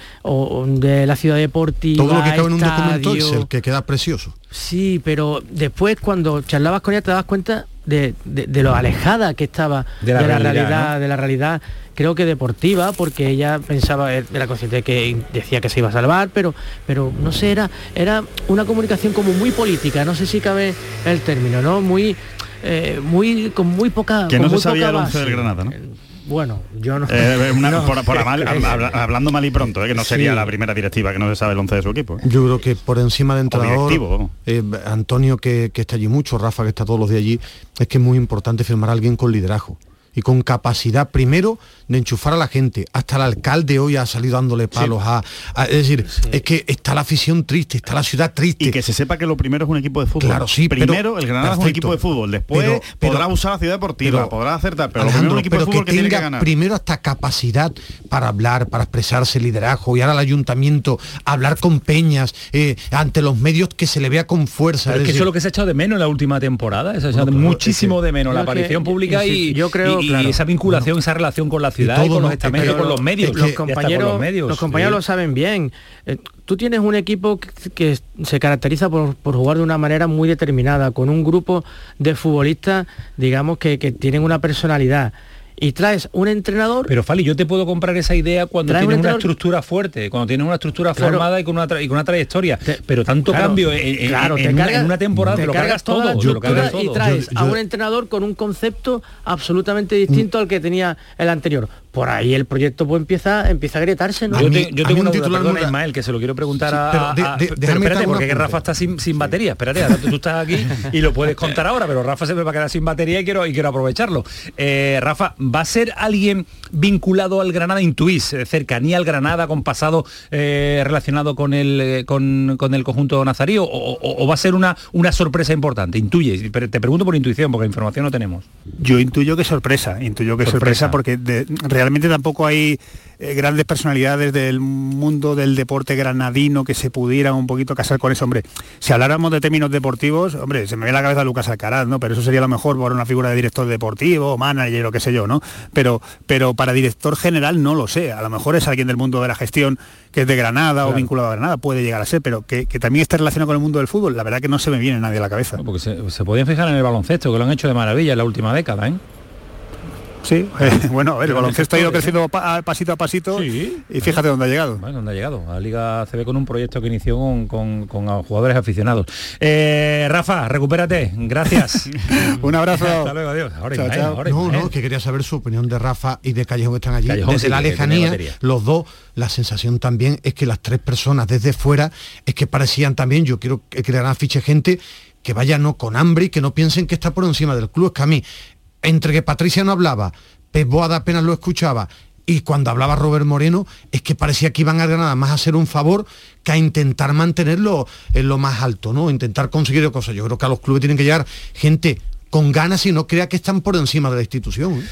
de la ciudad deportiva. Todo lo que cabe en un documento es el que queda precioso. Sí, pero después cuando charlabas con ella te das cuenta de, lo alejada que estaba de la, realidad, de la realidad, creo que deportiva, porque ella pensaba, era consciente de que decía que se iba a salvar, pero, pero no sé, era, era una comunicación como muy política, no sé si cabe el término, ¿no? Muy, eh, muy, con muy poca. Que no se sabía el 11 del Granada, ¿no? Bueno, yo no... Eh, hablando mal y pronto, eh, que no sería la primera directiva que no se sabe el 11 de su equipo. Yo creo que por encima de entrenador, eh, Antonio que, que está allí mucho, Rafa que está todos los días allí, es que es muy importante firmar a alguien con liderazgo y con capacidad primero de enchufar a la gente. Hasta el alcalde hoy ha salido dándole palos a, Es decir, es que está la afición triste, está la ciudad triste. Y que se sepa que lo primero es un equipo de fútbol. Claro, sí. Primero, el Granada es un equipo de fútbol. Después podrá usar la ciudad deportiva, podrá acertar, pero lo primero un equipo de fútbol que, tiene que ganar. Primero hasta capacidad para hablar, para expresarse liderazgo, y ahora al ayuntamiento, hablar con peñas, eh, ante los medios que se le vea con fuerza. es, que eso es lo que se ha echado de menos en la última temporada. Se ha echado muchísimo de menos la aparición pública y yo creo y, esa vinculación, esa relación con la ciudad y, con los estamentos, con los medios. los, compañeros, los, compañeros lo saben bien. Eh, tú tienes un equipo que, se caracteriza por, jugar de una manera muy determinada, con un grupo de futbolistas, digamos, que tienen una personalidad y traes un entrenador. Pero Fali, yo te puedo comprar esa idea cuando tienes una estructura fuerte, cuando tienes una estructura formada y con una, y con una trayectoria. pero tanto cambio en, claro, en, una, temporada te, lo cargas todo. y traes a un entrenador con un concepto absolutamente distinto al que tenía el anterior. Por ahí el proyecto pues empieza, empieza a grietarse, ¿no? Yo, tengo un titular duda, Ismael, que se lo quiero preguntar a... espérate, porque Rafa está sin, sin batería, espérate, tú estás aquí y lo puedes contar ahora, pero Rafa se me va a quedar sin batería y quiero, y quiero aprovecharlo. Eh, Rafa, ¿va a ser alguien vinculado al Granada, intuís, eh, cercanía al Granada con pasado eh, relacionado con el, con, el conjunto nazarí o, va a ser una, una sorpresa importante? Intuye, te pregunto por intuición, porque información no tenemos. Yo intuyo que sorpresa, intuyo que sorpresa, porque realmente tampoco hay eh, grandes personalidades del mundo del deporte granadino que se pudieran un poquito casar con eso. Hombre, si habláramos de términos deportivos, hombre, se me ve la cabeza Lucas Alcaraz, ¿no? Pero eso sería lo mejor por una figura de director deportivo, manager o qué sé yo, ¿no? Pero, pero para director general no lo sé. A lo mejor es alguien del mundo de la gestión que es de Granada o vinculado a Granada, puede llegar a ser, pero que, también esté relacionado con el mundo del fútbol, la verdad que no se me viene nadie a la cabeza. porque se, se podían fijar en el baloncesto, que lo han hecho de maravilla en la última década, ¿eh? Sí, bueno, a ver, el baloncesto ha ido creciendo pasito a pasito y fíjate dónde ha llegado. Bueno, dónde ha llegado. La Liga CB con un proyecto que inició con, jugadores aficionados. Eh, Rafa, recupérate. Gracias. un abrazo. Hasta luego, adiós. no, no, que quería saber su opinión de Rafa y de Callejón que están allí. desde la lejanía, los dos, la sensación también es que las tres personas desde fuera es que parecían también, yo quiero que crearan fiche gente que vaya no con hambre y que no piensen que está por encima del club. Es que a mí, entre que Patricia no hablaba, Pep Boada apenas lo escuchaba y cuando hablaba Robert Moreno es que parecía que iban a ganar más a hacer un favor que a intentar mantenerlo en lo más alto, ¿no? Intentar conseguir cosas. Yo creo que a los clubes tienen que llegar gente con ganas y no crea que están por encima de la institución. ¿eh?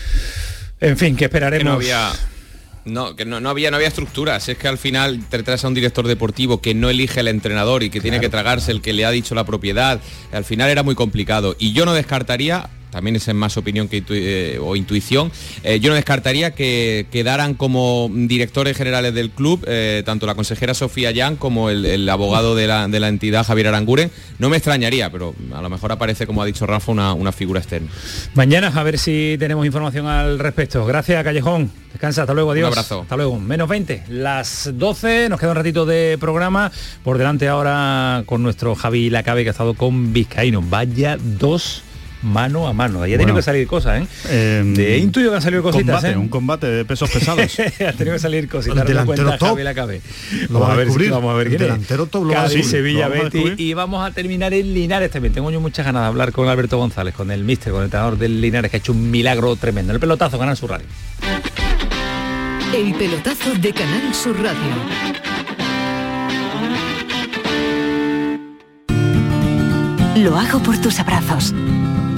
En fin, que esperaremos. no había... No, que no, había, no había estructuras. Es que al final te traes a un director deportivo que no elige el entrenador y que tiene que tragarse el que le ha dicho la propiedad. Al final era muy complicado. Y yo no descartaría también es en más opinión que eh, o intuición. Eh, yo no descartaría que quedaran como directores generales del club eh, tanto la consejera Sofía Yang como el, abogado de la, entidad Javier Aranguren. No me extrañaría, pero a lo mejor aparece, como ha dicho Rafa, una, una figura externa. Mañana a ver si tenemos información al respecto. Gracias, Callejón. Descansa, hasta luego, adiós. Un abrazo. Hasta luego. Menos 20, las 12, nos queda un ratito de programa. Por delante ahora con nuestro Javi Lacabe que ha estado con Vizcaíno. Vaya dos mano a mano. Ahí ha tenido que salir cosas, ¿eh? Em, de intuyo que han salido cositas, combate, ¿eh? Un combate de pesos pesados. ha tenido que salir cositas. El delantero top. La cabe. Lo vamos, a, ver, vamos a ver el delantero top lo Cádiz, Sevilla. Y vamos a terminar en Linares también. Tengo yo muchas ganas de hablar con Alberto González, con el míster, con el entrenador del Linares, que ha hecho un milagro tremendo. El pelotazo, Canal Sur Radio. El pelotazo de Canal Sur Radio. Lo hago por tus abrazos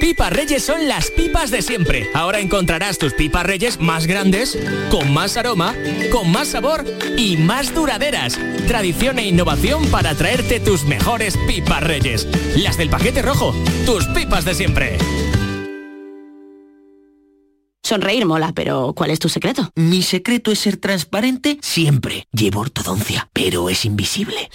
Pipas Reyes son las pipas de siempre. Ahora encontrarás tus pipas Reyes más grandes, con más aroma, con más sabor y más duraderas. Tradición e innovación para traerte tus mejores pipas Reyes. Las del paquete rojo, tus pipas de siempre. Sonreír mola, pero ¿cuál es tu secreto? Mi secreto es ser transparente siempre. Llevo ortodoncia, pero es invisible.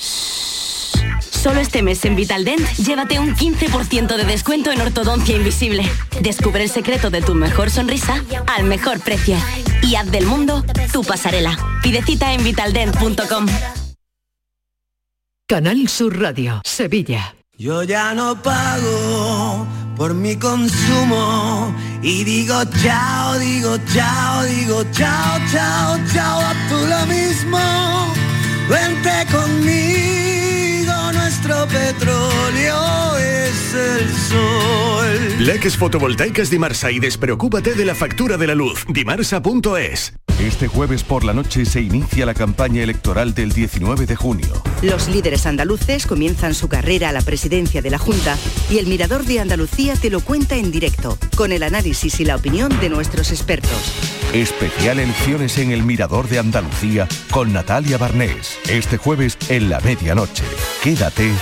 Solo este mes en Vitaldent, llévate un 15% de descuento en ortodoncia invisible. Descubre el secreto de tu mejor sonrisa al mejor precio. Y haz del mundo tu pasarela. Pide cita en vitaldent.com. Canal Sur Radio, Sevilla. Yo ya no pago por mi consumo y digo chao, digo chao, digo chao, chao, chao, a tú lo mismo. Vente conmigo nuestro petróleo es el sol. Leques fotovoltaicas Dimarsa y despreocúpate de la factura de la luz. Dimarsa.es. Este jueves por la noche se inicia la campaña electoral del 19 de junio. Los líderes andaluces comienzan su carrera a la presidencia de la Junta y el Mirador de Andalucía te lo cuenta en directo, con el análisis y la opinión de nuestros expertos. Especial elecciones en el Mirador de Andalucía con Natalia Barnés. Este jueves en la medianoche. Quédate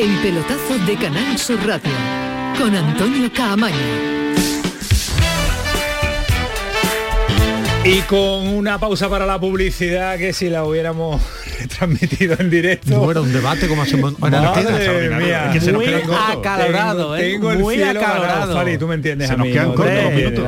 El pelotazo de Canal Sur Radio con Antonio Caamaño. Y con una pausa para la publicidad que si la hubiéramos transmitido en directo. No era un debate como se nos muy acalorado, tengo, ¿eh? tengo el muy cielo acalorado. Fali, tú me entiendes Se a nos mí. quedan ¿no? cortos Te- minutos,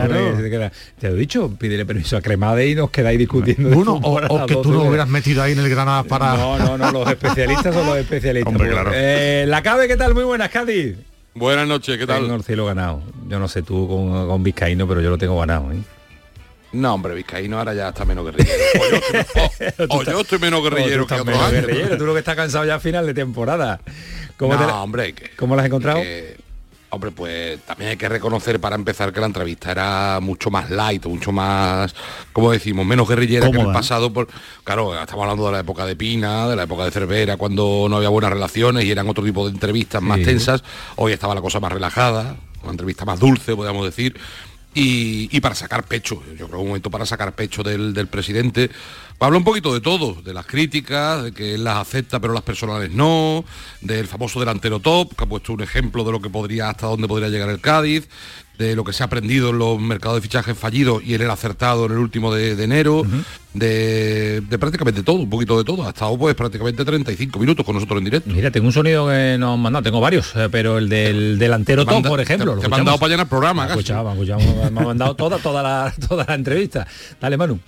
lo he dicho, pídele permiso a Cremade y nos quedáis discutiendo. Uno, o, que tú 12 no de- hubieras metido ahí en el Granada para... No, no, no, los especialistas son los especialistas. Hombre, claro. eh, la CABE, ¿qué tal? Muy buenas, Cádiz. Buenas noches, ¿qué tal? Tengo el cielo ganado. Yo no sé tú con, con Vizcaíno, pero yo lo tengo ganado. ¿eh? No, hombre, Vizcaíno ahora ya está menos guerrillero. O yo estoy, o- o yo estoy menos guerrillero que otros menos guerrillero, Tú lo que estás cansado ya a final de temporada. ¿Cómo, No, te la- hombre, que- ¿Cómo lo has encontrado? que, hombre, pues también hay que reconocer para empezar que la entrevista era mucho más light, mucho más, como decimos, menos guerrillera que en el pasado. Por, claro, estamos hablando de la época de Pina, de la época de Cervera, cuando no había buenas relaciones y eran otro tipo de entrevistas más Sí. tensas. Hoy estaba la cosa más relajada, una entrevista más dulce, podríamos decir. Y, para sacar pecho, yo creo un momento para sacar pecho del, del presidente. Habla un poquito de todo, de las críticas, de que él las acepta pero las personales no, del famoso delantero top, que ha puesto un ejemplo de lo que podría, hasta dónde podría llegar el Cádiz, de lo que se ha aprendido en los mercados de fichajes fallidos y él era acertado en el último de, de enero, de, de prácticamente todo, un poquito de todo. Ha estado pues prácticamente 35 minutos con nosotros en directo. Mira, tengo un sonido que nos han mandado, tengo varios, eh, pero el del delantero manda- por ejemplo. te- lo te mandado para llenar programa, Me escuchado, me han escuchado, me han mandado toda, toda, la, toda la entrevista. Dale, Manu.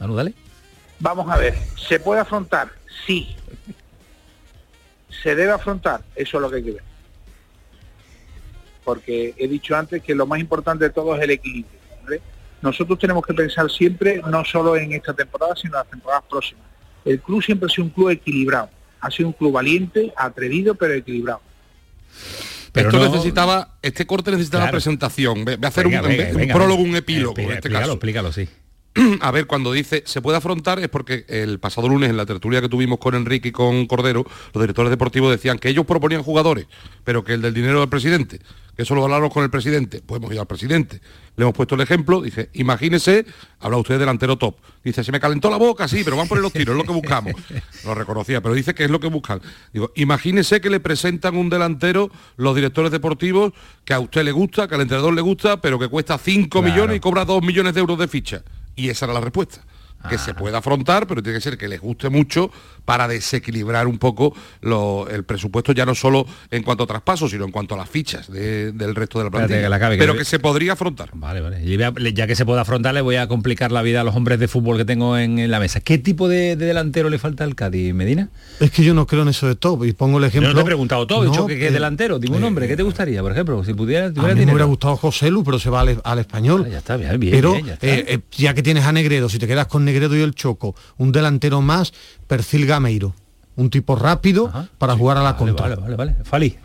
Manu, dale. Vamos a ver, ¿se puede afrontar? Sí. ¿Se debe afrontar? Eso es lo que hay que ver. Porque he dicho antes que lo más importante de todo es el equilibrio. ¿vale? Nosotros tenemos que pensar siempre, no solo en esta temporada, sino en las temporadas próximas. El club siempre ha sido un club equilibrado. Ha sido un club valiente, atrevido, pero equilibrado. Pero Esto no- necesitaba, este corte necesitaba Claro. presentación. Ve, ve a hacer Venga, un, venga, en vez- un venga, prólogo, un epílogo en este explícalo, caso. explícalo, sí. A ver, cuando dice se puede afrontar es porque el pasado lunes en la tertulia que tuvimos con Enrique y con Cordero, los directores deportivos decían que ellos proponían jugadores, pero que el del dinero del presidente, eso lo hablaron con el presidente, pues hemos ido al presidente. Le hemos puesto el ejemplo, dije, imagínese, habla usted de delantero top. Dice, se me calentó la boca, sí, pero van por los tiros, es lo que buscamos. Lo reconocía, pero dice que es lo que buscan. Digo, imagínese que le presentan un delantero los directores deportivos que a usted le gusta, que al entrenador le gusta, pero que cuesta 5 Claro. millones y cobra 2 millones de euros de ficha. Y esa era la respuesta. Que se puede afrontar, pero tiene que ser que les guste mucho para desequilibrar un poco lo- el presupuesto, ya no solo en cuanto a traspasos, sino en cuanto a las fichas de- del resto de la plantilla. que la acabe, que pero le- que se podría afrontar. Vale, vale. A- ya que se puede afrontar, le voy a complicar la vida a los hombres de fútbol que tengo en, en la mesa. ¿Qué tipo de, de delantero le falta al Cádiz, Medina? Es que yo no creo en eso de top. Y pongo el Yo ejemplo... no te he preguntado todo, he dicho que, que eh, delantero, dime un eh, nombre, ¿qué te gustaría, por ejemplo? Si pudiera, A tuviera mí me hubiera gustado José Lu, pero se va al, al español. ya está, bien, bien, pero bien, ya está. eh, eh, ya que tienes a Negredo, si te quedas con Negredo y el Choco, un delantero más, perfil Gameiro. Un tipo rápido para jugar a la contra. Vale, vale, vale. Fali.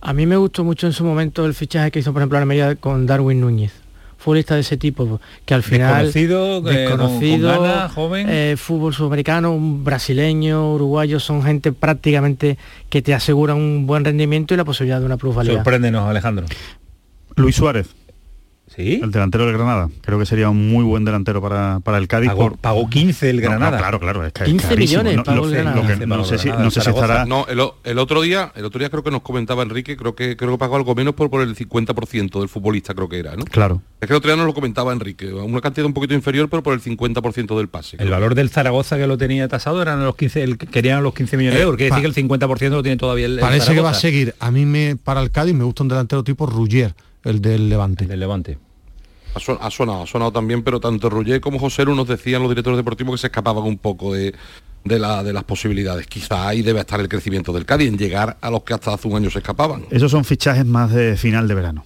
A mí me gustó mucho en su momento el fichaje que hizo, por ejemplo, la Almería con Darwin Núñez. Futbolista de ese tipo, que al final... Desconocido, eh, desconocido, con- con ganas, joven. eh, fútbol sudamericano, un brasileño, uruguayo, son gente prácticamente que te aseguran un buen rendimiento y la posibilidad de una plusvalía. Sorpréndenos, Alejandro. Luis Suárez. El delantero del Granada. Creo que sería un muy buen delantero para, para el Cádiz. Pagó, 15 el Granada. claro, claro. Es 15 millones pagó el Granada. no, sé si, no sé si estará... No, el, otro día, el otro día creo que nos comentaba Enrique, creo que creo que pagó algo menos por, por el 50% del futbolista, creo que era, ¿no? Claro. Es que el otro día nos lo comentaba Enrique, una cantidad un poquito inferior, pero por el 50% del pase. El valor del Zaragoza que lo tenía tasado eran los 15, el, querían los 15 millones de euros, quiere decir que el 50% lo tiene todavía el, Parece que va a seguir. A mí me para el Cádiz me gusta un delantero tipo Ruggier, el del Levante. El del Levante. Ha sonado, ha sonado también, pero tanto Ruggier como José Lu nos decían los directores deportivos que se escapaban un poco de, de, la, de las posibilidades. Quizá ahí debe estar el crecimiento del Cádiz, en llegar a los que hasta hace un año se escapaban. Esos son fichajes más de final de verano.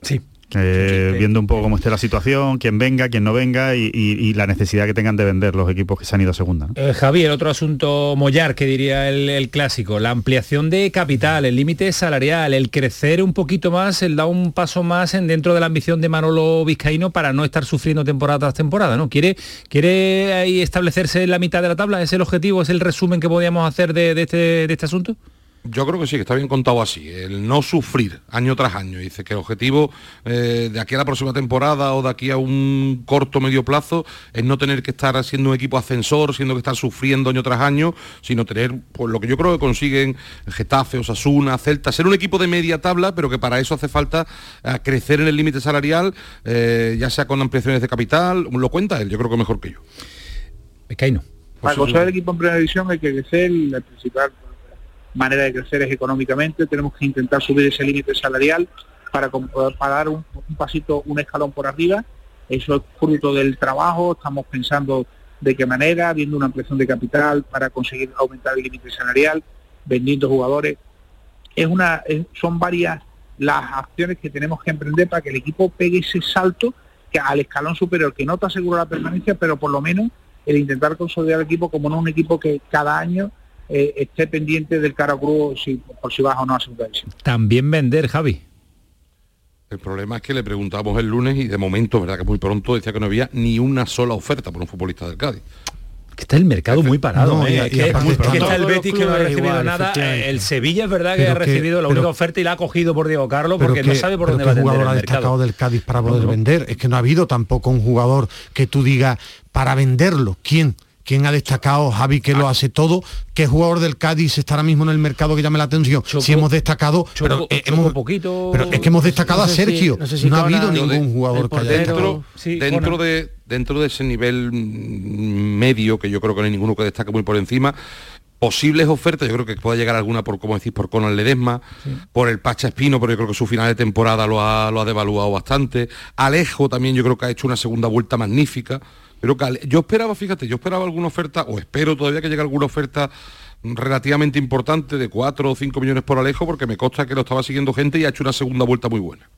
Sí, eh, viendo un poco cómo esté la situación, quién venga, quién no venga y, la necesidad que tengan de vender los equipos que se han ido a segunda. Eh, Javier, otro asunto mollar que diría el, clásico, la ampliación de capital, el límite salarial, el crecer un poquito más, el dar un paso más en dentro de la ambición de Manolo Vizcaíno para no estar sufriendo temporada tras temporada, ¿no? ¿Quiere, quiere ahí establecerse en la mitad de la tabla? ¿Es el objetivo, es el resumen que podíamos hacer de, este, de este asunto? Yo creo que sí, que está bien contado así, el no sufrir año tras año. Dice que el objetivo eh, de aquí a la próxima temporada o de aquí a un corto medio plazo es no tener que estar siendo un equipo ascensor, siendo que estar sufriendo año tras año, sino tener pues, lo que yo creo que consiguen Getafe, Osasuna, Celta, ser un equipo de media tabla, pero que para eso hace falta eh, crecer en el límite salarial, eh, ya sea con ampliaciones de capital, lo cuenta él, yo creo que mejor que yo. no. Para conseguir el equipo en primera división hay que crecer, el principal manera de crecer es económicamente, tenemos que intentar subir ese límite salarial para, para dar un, pasito, un escalón por arriba. Eso es fruto del trabajo, estamos pensando de qué manera, viendo una ampliación de capital para conseguir aumentar el límite salarial, vendiendo jugadores. Es una, son varias las acciones que tenemos que emprender para que el equipo pegue ese salto que al escalón superior, que no te asegura la permanencia, pero por lo menos el intentar consolidar el equipo como no un equipo que cada año eh, esté pendiente del cara cruz si, por si baja o no a segunda También vender, Javi. El problema es que le preguntamos el lunes y de momento, verdad que muy pronto decía que no había ni una sola oferta por un futbolista del Cádiz. Que está el mercado muy parado. ¿eh? que, está el Betis que no ha recibido nada. El Sevilla es verdad que ha recibido la única oferta y la ha cogido por Diego Carlos porque no sabe por dónde va a jugador ha destacado del Cádiz para poder vender? Es que no ha habido tampoco un jugador que tú digas para venderlo. ¿Quién? ¿Quién ha destacado, Javi, que lo hace todo? ¿Qué jugador del Cádiz está ahora mismo en el mercado que llame la atención? si hemos destacado, pero, eh, hemos, poquito, pero es que hemos destacado a Sergio. no, ha habido ningún jugador que haya dentro, dentro de dentro de ese nivel medio que yo creo que no hay ninguno que destaque muy por encima posibles ofertas, yo creo que pueda llegar alguna por, como decís, por Conan Ledesma, por el Pacha Espino, pero yo creo que su final de temporada lo ha, lo ha devaluado bastante. Alejo también yo creo que ha hecho una segunda vuelta magnífica. Pero yo esperaba, fíjate, yo esperaba alguna oferta, o espero todavía que llegue alguna oferta relativamente importante de 4 o 5 millones por Alejo, porque me consta que lo estaba siguiendo gente y ha hecho una segunda vuelta muy buena.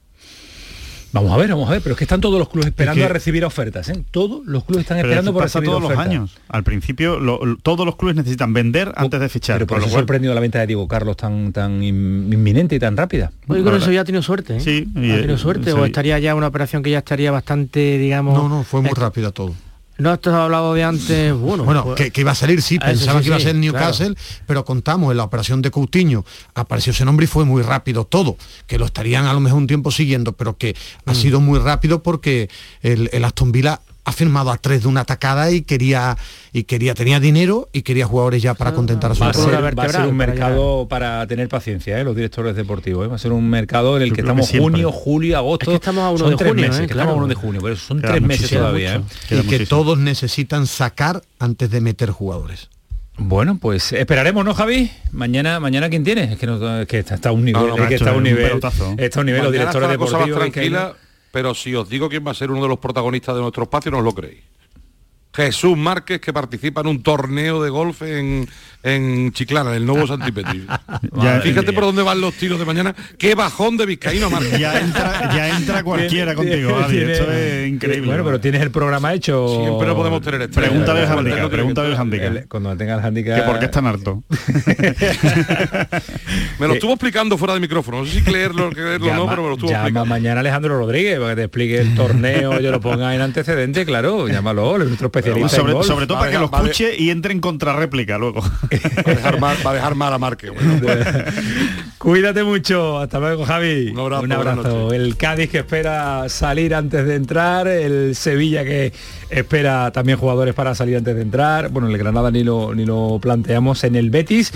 Vamos a ver, vamos a ver, pero es que están todos los clubes esperando a recibir ofertas, ¿eh? Todos los clubes están esperando por recibir todos los años. Al principio todos los clubes necesitan vender antes de fichar. Pero por eso sorprendido la venta de Diego Carlos tan tan inminente y tan rápida. Oye, con eso ya ha tenido suerte, ¿eh? Sí, ha tenido suerte o estaría ya una operación que ya estaría bastante, digamos. No, no, fue muy rápida todo. No has hablado de antes, bueno. Bueno, pues, que, iba a salir, sí, pensaba que iba a ser Newcastle, pero contamos en la operación de Coutinho, apareció ese nombre y fue muy rápido todo, que lo estarían a lo mejor un tiempo siguiendo, pero que ha mm. sido muy rápido porque el, el Aston Villa ha firmado a tres de una atacada y quería y quería tenía dinero y quería jugadores ya para contentar a su va, va a ser un mercado para tener paciencia ¿eh? los directores deportivos ¿eh? va a ser un mercado en el que estamos junio julio agosto estamos a uno de junio meses, ¿eh? claro. a uno de junio pero son tres meses todavía y que todos necesitan sacar antes de meter jugadores bueno, pues esperaremos, ¿no, Javi? Mañana, mañana quién tiene? Es que, no, que está, a un nivel, es que está a un nivel, está a un nivel los directores deportivos. Tranquila, pero si os digo quién va a ser uno de los protagonistas de nuestro espacio, no os lo creéis. Jesús Márquez, que participa en un torneo de golf en, en Chiclana, en el nuevo Santipetri. Fíjate por dónde van los tiros de mañana. Qué bajón de Vizcaíno Márquez. Ya entra, ya entra cualquiera contigo, Esto es increíble. Bueno, pero tienes el programa hecho. Siempre lo podemos tener. Este. Pregúntale al handicap. Pregúntale al handicap. Cuando tenga el handicap. Que por qué es tan harto. me lo estuvo explicando fuera de micrófono. No sé si leerlo, leerlo o no, pero me lo estuvo llama explicando. mañana Alejandro Rodríguez para que te explique el torneo, yo lo ponga en antecedente, claro. Llámalo, nuestro especialista. Sobre, sobre todo para que lo escuche y entre en contrarréplica luego. va, a dejar mal, a dejar mal a Marque. Cuídate mucho. Hasta luego, Javi. Un abrazo. Un abrazo. El Cádiz que espera salir antes de entrar, el Sevilla que espera también jugadores para salir antes de entrar. Bueno, el Granada ni lo, ni lo planteamos en el Betis.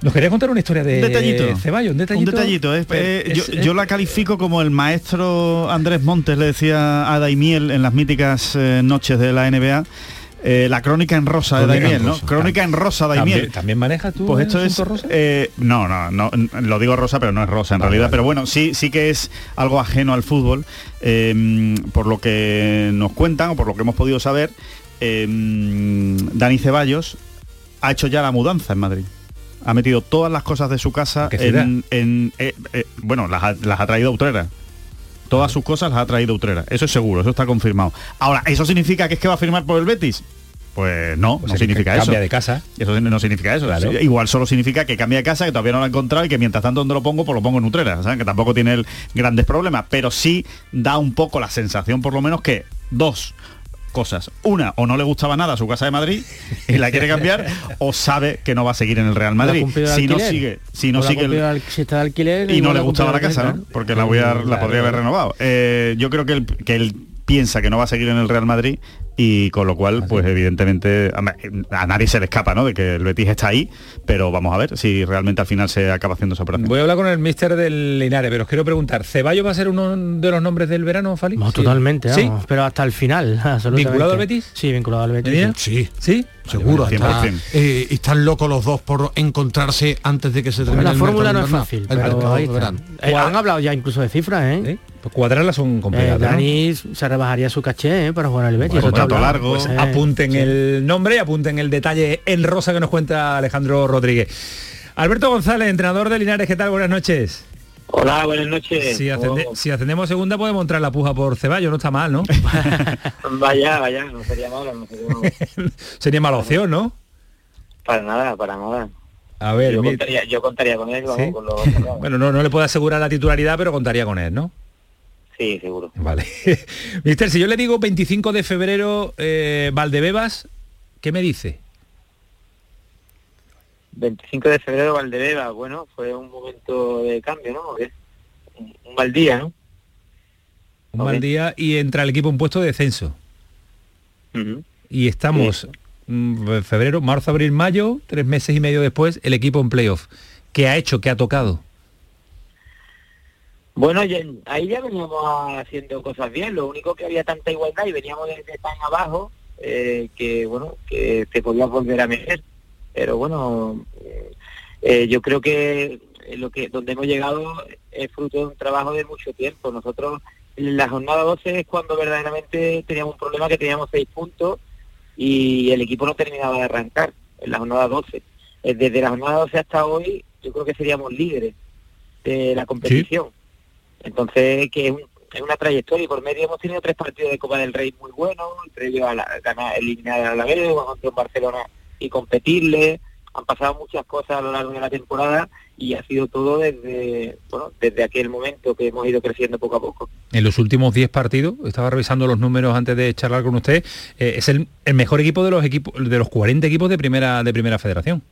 Nos quería contar una historia de detallito. Ceballos, un detallito. Un detallito, ¿eh? Eh, yo, es- yo la califico como el maestro Andrés Montes le decía a Daimiel en las míticas eh, noches de la NBA. Eh, la crónica en rosa de Crónica Daimiel, ¿no? Crónica en rosa Daimiel. ¿También, también manejas tú Pues esto es rosa? eh, no, no, no, lo digo rosa, pero no es rosa en Vale, realidad. vale. Pero bueno, sí, sí que es algo ajeno al fútbol, eh, por lo que nos cuentan o por lo que hemos podido saber. eh, Dani Ceballos ha hecho ya la mudanza en Madrid. Ha metido todas las cosas de su casa en, en, eh, eh, bueno, las ha, las ha traído a Utrera. Todas sus cosas las ha traído Utrera. Eso es seguro, eso está confirmado. Ahora, ¿eso significa que es que va a firmar por el Betis? Pues no, Pues no significa que eso. cambia de casa. Eso no significa eso. Claro. Igual solo significa que cambia de casa, que todavía no lo ha encontrado y que mientras tanto donde lo pongo, pues lo pongo en Utrera, ¿sabes? Que tampoco tiene el- grandes problemas. Pero sí da un poco la sensación, por lo menos, que dos cosas. Una, o no le gustaba nada su casa de Madrid y la quiere cambiar, o sabe que no va a seguir en el Real ¿No ha Madrid. el Si no sigue, si no ¿O la ha sigue el- al- si está de alquiler y no le gustaba la el casa, ¿no? porque la voy a, la podría haber renovado. Eh, yo creo que él, que él piensa que no va a seguir en el Real Madrid y con lo cual, pues evidentemente a, a nadie se le escapa, ¿no? De que el Betis está ahí, pero vamos a ver si realmente al final se acaba haciendo esa operación. Voy a hablar con el mister del Linares, pero os quiero preguntar, ¿Ceballos va a ser uno de los nombres del verano, Fali? No, Sí. totalmente, ¿Sí? vamos, pero hasta el final, absolutamente. ¿Vinculado al Betis? Sí, vinculado al Betis. Sí, ¿Sí? seguro. vale, está- 100%. eh, están locos los dos por encontrarse antes de que se termine la el fórmula no es fácil, El pero mercado ahí de está. verano. Eh, han hablado ya incluso de cifras, ¿eh? Pues cuadrarlas son Eh, complicadas. ¿no? Dani se rebajaría su caché ¿eh? para jugar al Betis. Bueno, contrato largo. Pues, eh, apunten el nombre y apunten el detalle en rosa que nos cuenta Alejandro Rodríguez. Alberto González, entrenador de Linares, ¿qué tal? Buenas noches. Hola, buenas noches. Si, ascende- si ascendemos segunda podemos entrar la puja por Ceballos, no está mal, ¿no? Vaya, vaya, no sería malo, no sería malo. Sería mala opción, ¿no? Para nada, para nada. A ver, yo, mi- contaría, yo contaría con él, vamos, ¿Sí? con los- bueno, no, no le puedo asegurar la titularidad, pero contaría con él, ¿no? Sí, seguro. Vale. Mister, si yo le digo 25 de febrero, eh, Valdebebas, ¿qué me dice? 25 de febrero, Valdebeba, bueno, fue un momento de cambio, ¿no? Un, mal día, ¿no? Un mal día y entra el equipo en puesto de descenso. Y estamos mm, febrero, marzo, abril, mayo, tres meses y medio después, el equipo en playoff. ¿Qué ha hecho? ¿Qué ha tocado? Bueno, ya- ahí ya veníamos haciendo cosas bien, lo único que había tanta igualdad y veníamos desde tan abajo eh, que, bueno, que se podía volver a meter. Pero bueno, eh, eh, yo creo que lo que donde hemos llegado es fruto de un trabajo de mucho tiempo. Nosotros en la jornada 12 es cuando verdaderamente teníamos un problema que teníamos seis puntos y el equipo no terminaba de arrancar en la jornada 12. Eh, Desde la jornada 12 hasta hoy yo creo que seríamos líderes de la competición. Entonces, que es, un- es una trayectoria y por medio hemos tenido tres partidos de Copa del Rey muy buenos, el previo a la, ganar, eliminar a la vez, Barcelona y competirle. Han pasado muchas cosas a lo largo de la temporada y ha sido todo desde, bueno, desde aquel momento que hemos ido creciendo poco a poco. En los últimos 10 partidos, estaba revisando los números antes de charlar con usted, eh, es el, el mejor equipo de los equipos de los 40 equipos de primera de primera federación.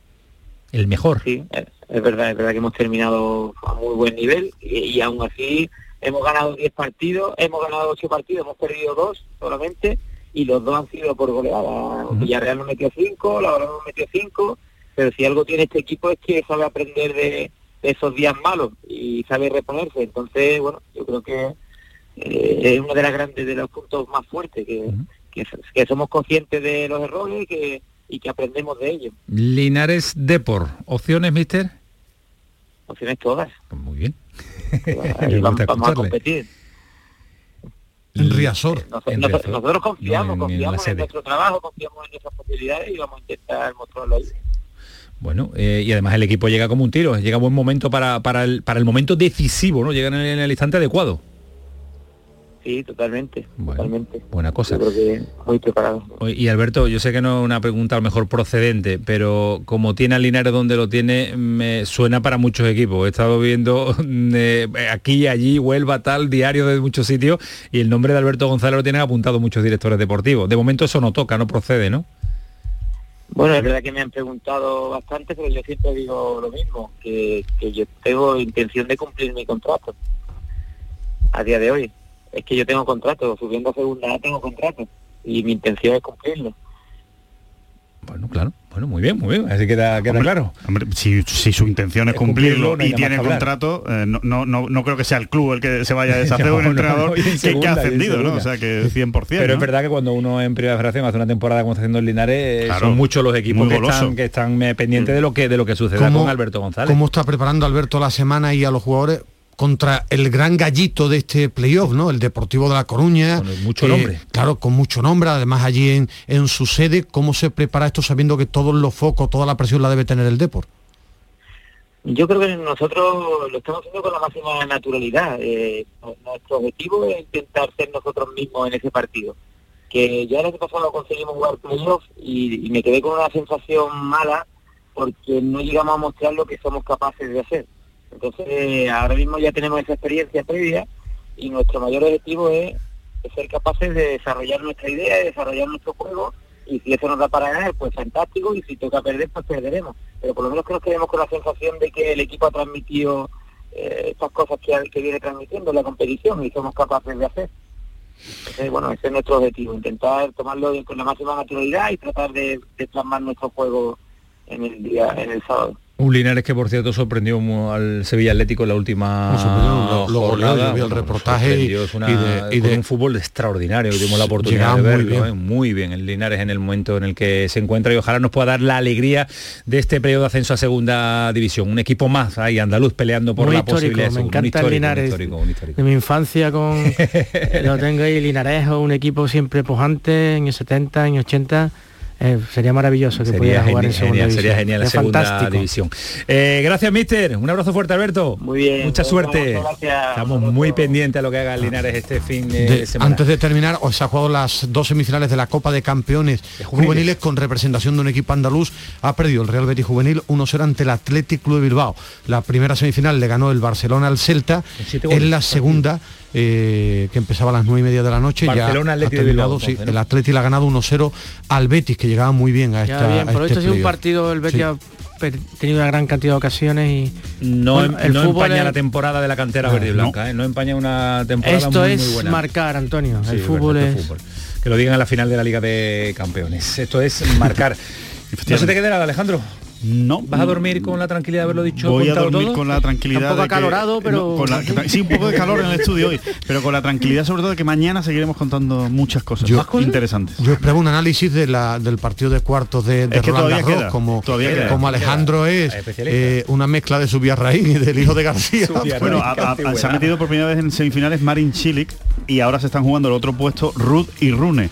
El mejor. Sí, es, verdad, es verdad que hemos terminado a muy buen nivel y, y aún así hemos ganado 10 partidos, hemos ganado 8 partidos, hemos perdido 2 solamente y los dos han sido por goleada. Villarreal nos metió 5, la nos metió 5, pero si algo tiene este equipo es que sabe aprender de, de esos días malos y sabe reponerse. Entonces, bueno, yo creo que eh, es uno de las grandes, de los puntos más fuertes, que, que, que somos conscientes de los errores que, y que aprendemos de ellos. Linares Depor. ¿Opciones, mister? Opciones todas. Pues muy bien. Ahí vamos, vamos a competir. En Riazor. Nos- En nos- Riazor. nosotros confiamos, No, en- confiamos en, nuestro trabajo, confiamos en nuestras posibilidades y vamos a intentar mostrarlo ahí. Bueno, eh, y además el equipo llega como un tiro, llega buen momento para, para, el, para el momento decisivo, ¿no? Llega en el, en el instante adecuado. Sí, totalmente, totalmente. Buena cosa. Yo creo que muy preparado. Y Alberto, yo sé que no es una pregunta a lo mejor procedente, pero como tiene al Linares donde lo tiene, me suena para muchos equipos. He estado viendo eh, aquí allí, Huelva, tal, diario de muchos sitios, y el nombre de Alberto González lo tienen apuntado muchos directores deportivos. De momento eso no toca, no procede, ¿no? Bueno, es verdad que me han preguntado bastante, pero yo siempre digo lo mismo, que, que yo tengo intención de cumplir mi contrato a día de hoy. Es que yo tengo contrato, subiendo a segunda tengo contrato y mi intención es cumplirlo. Bueno, claro. Bueno, muy bien, muy bien. Así queda, queda claro. Hombre, si, su intención es, cumplirlo, y tiene contrato, eh, no, no, no, creo que sea el club el que se vaya a deshacer un entrenador que, ha ascendido, ¿no? O sea, que 100%. Pero es verdad que cuando uno en Primera Federación hace una temporada como está haciendo el Linares, son muchos los equipos que están, que están, eh, pendientes de lo que de lo que suceda con Alberto González. ¿Cómo está preparando Alberto la semana y a los jugadores? Contra el gran gallito de este playoff, ¿no? El Deportivo de La Coruña. Con mucho nombre. Eh, claro, con mucho nombre, además allí en, en su sede, ¿cómo se prepara esto sabiendo que todos los focos, toda la presión la debe tener el Deport? Yo creo que nosotros lo estamos haciendo con la máxima naturalidad. Eh, nuestro objetivo es intentar ser nosotros mismos en ese partido. Que ya el año pasado conseguimos jugar playoff y, y me quedé con una sensación mala porque no llegamos a mostrar lo que somos capaces de hacer entonces, ahora mismo ya tenemos esa experiencia previa y nuestro mayor objetivo es, ser capaces de desarrollar nuestra idea, de desarrollar nuestro juego y si eso nos da para ganar, pues fantástico y si toca perder, pues perderemos. Pero por lo menos que nos quedemos con la sensación de que el equipo ha transmitido eh, estas cosas que, viene transmitiendo en la competición y somos capaces de hacer. Entonces, bueno, ese es nuestro objetivo, intentar tomarlo con la máxima naturalidad y tratar de, de plasmar nuestro juego en el día, en el sábado. Un Linares que por cierto sorprendió al Sevilla Atlético en la última jornada. el reportaje y, de, un fútbol extraordinario. Tuvimos la oportunidad de verlo ¿eh? muy bien. el Linares en el momento en el que se encuentra y ojalá nos pueda dar la alegría de este periodo de ascenso a segunda división. Un equipo más ahí andaluz peleando por la posibilidad. Me encanta el Linares de mi infancia con lo tengo ahí Linarejo, un equipo siempre pujante en el 70, en 80 eh, sería maravilloso que pudiera jugar en segunda división. Sería genial la segunda división. Eh, gracias, mister. Un abrazo fuerte, Alberto. Muy bien. Mucha suerte. Estamos muy pendientes a lo que haga Linares este fin de, semana. Antes de terminar, os ha jugado las dos semifinales de la Copa de Campeones juveniles. con representación de un equipo andaluz. Ha perdido el Real Betis Juvenil 1-0 ante el Athletic Club de Bilbao. La primera semifinal le ganó el Barcelona al Celta. En la segunda eh, que empezaba a las nueve y media de la noche. Barcelona, ya ha terminado, sí, el Atleti le ha ganado 1-0 al Betis, que llegaba muy bien a esta. Bien, por esto ha sido un partido, el Betis ha tenido una gran cantidad de ocasiones y no, em- el no empaña la temporada de la cantera verde y blanca, no. ¿eh? no empaña una temporada esto muy, es muy buena. marcar, Antonio. el fútbol es que lo digan en la final de la Liga de Campeones. Esto es marcar. ¿No se te quede nada, Alejandro? No. ¿Vas a dormir con la tranquilidad de haberlo dicho? Voy a dormir con la tranquilidad. Un poco acalorado, pero. sí, un poco de calor en el estudio hoy, pero con la tranquilidad sobre todo de que mañana seguiremos contando muchas cosas interesantes. Yo espero un análisis de la, del partido de cuartos de, de Roland Garros, como, como Alejandro es eh, una mezcla de Subiarraín y del hijo de García. bueno, se ha metido por primera vez en semifinales Marin Chilik y ahora se están jugando el otro puesto Ruth y Rune.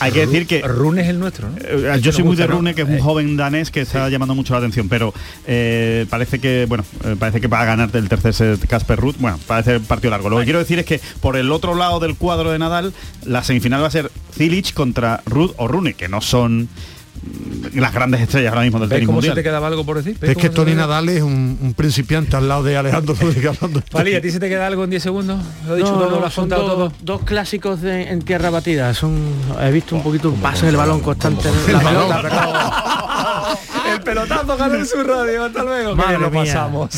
Hay que decir que... Rune es el nuestro, ¿no? Eh, yo soy muy de Rune, que es un eh, joven danés que está llamando mucho la atención, pero eh, parece que, bueno, parece que va a ganar el tercer set Casper Ruth. Bueno, parece el partido largo. Lo que quiero decir es que por el otro lado del cuadro de Nadal, la semifinal va a ser Zilich contra Ruth o Rune, que no son las grandes estrellas ahora mismo del tenis mundial. te quedaba algo por decir? Es que Tony Nadal es un, principiante al lado de Alejandro Rodríguez Pali, ¿a ti se te queda algo en 10 segundos? Lo he dicho todo, son dos, dos, clásicos de, en tierra batida. Son, he visto un poquito un paso del balón constante. La pelota, El pelotazo ganó en su radio. Hasta luego. Madre lo pasamos.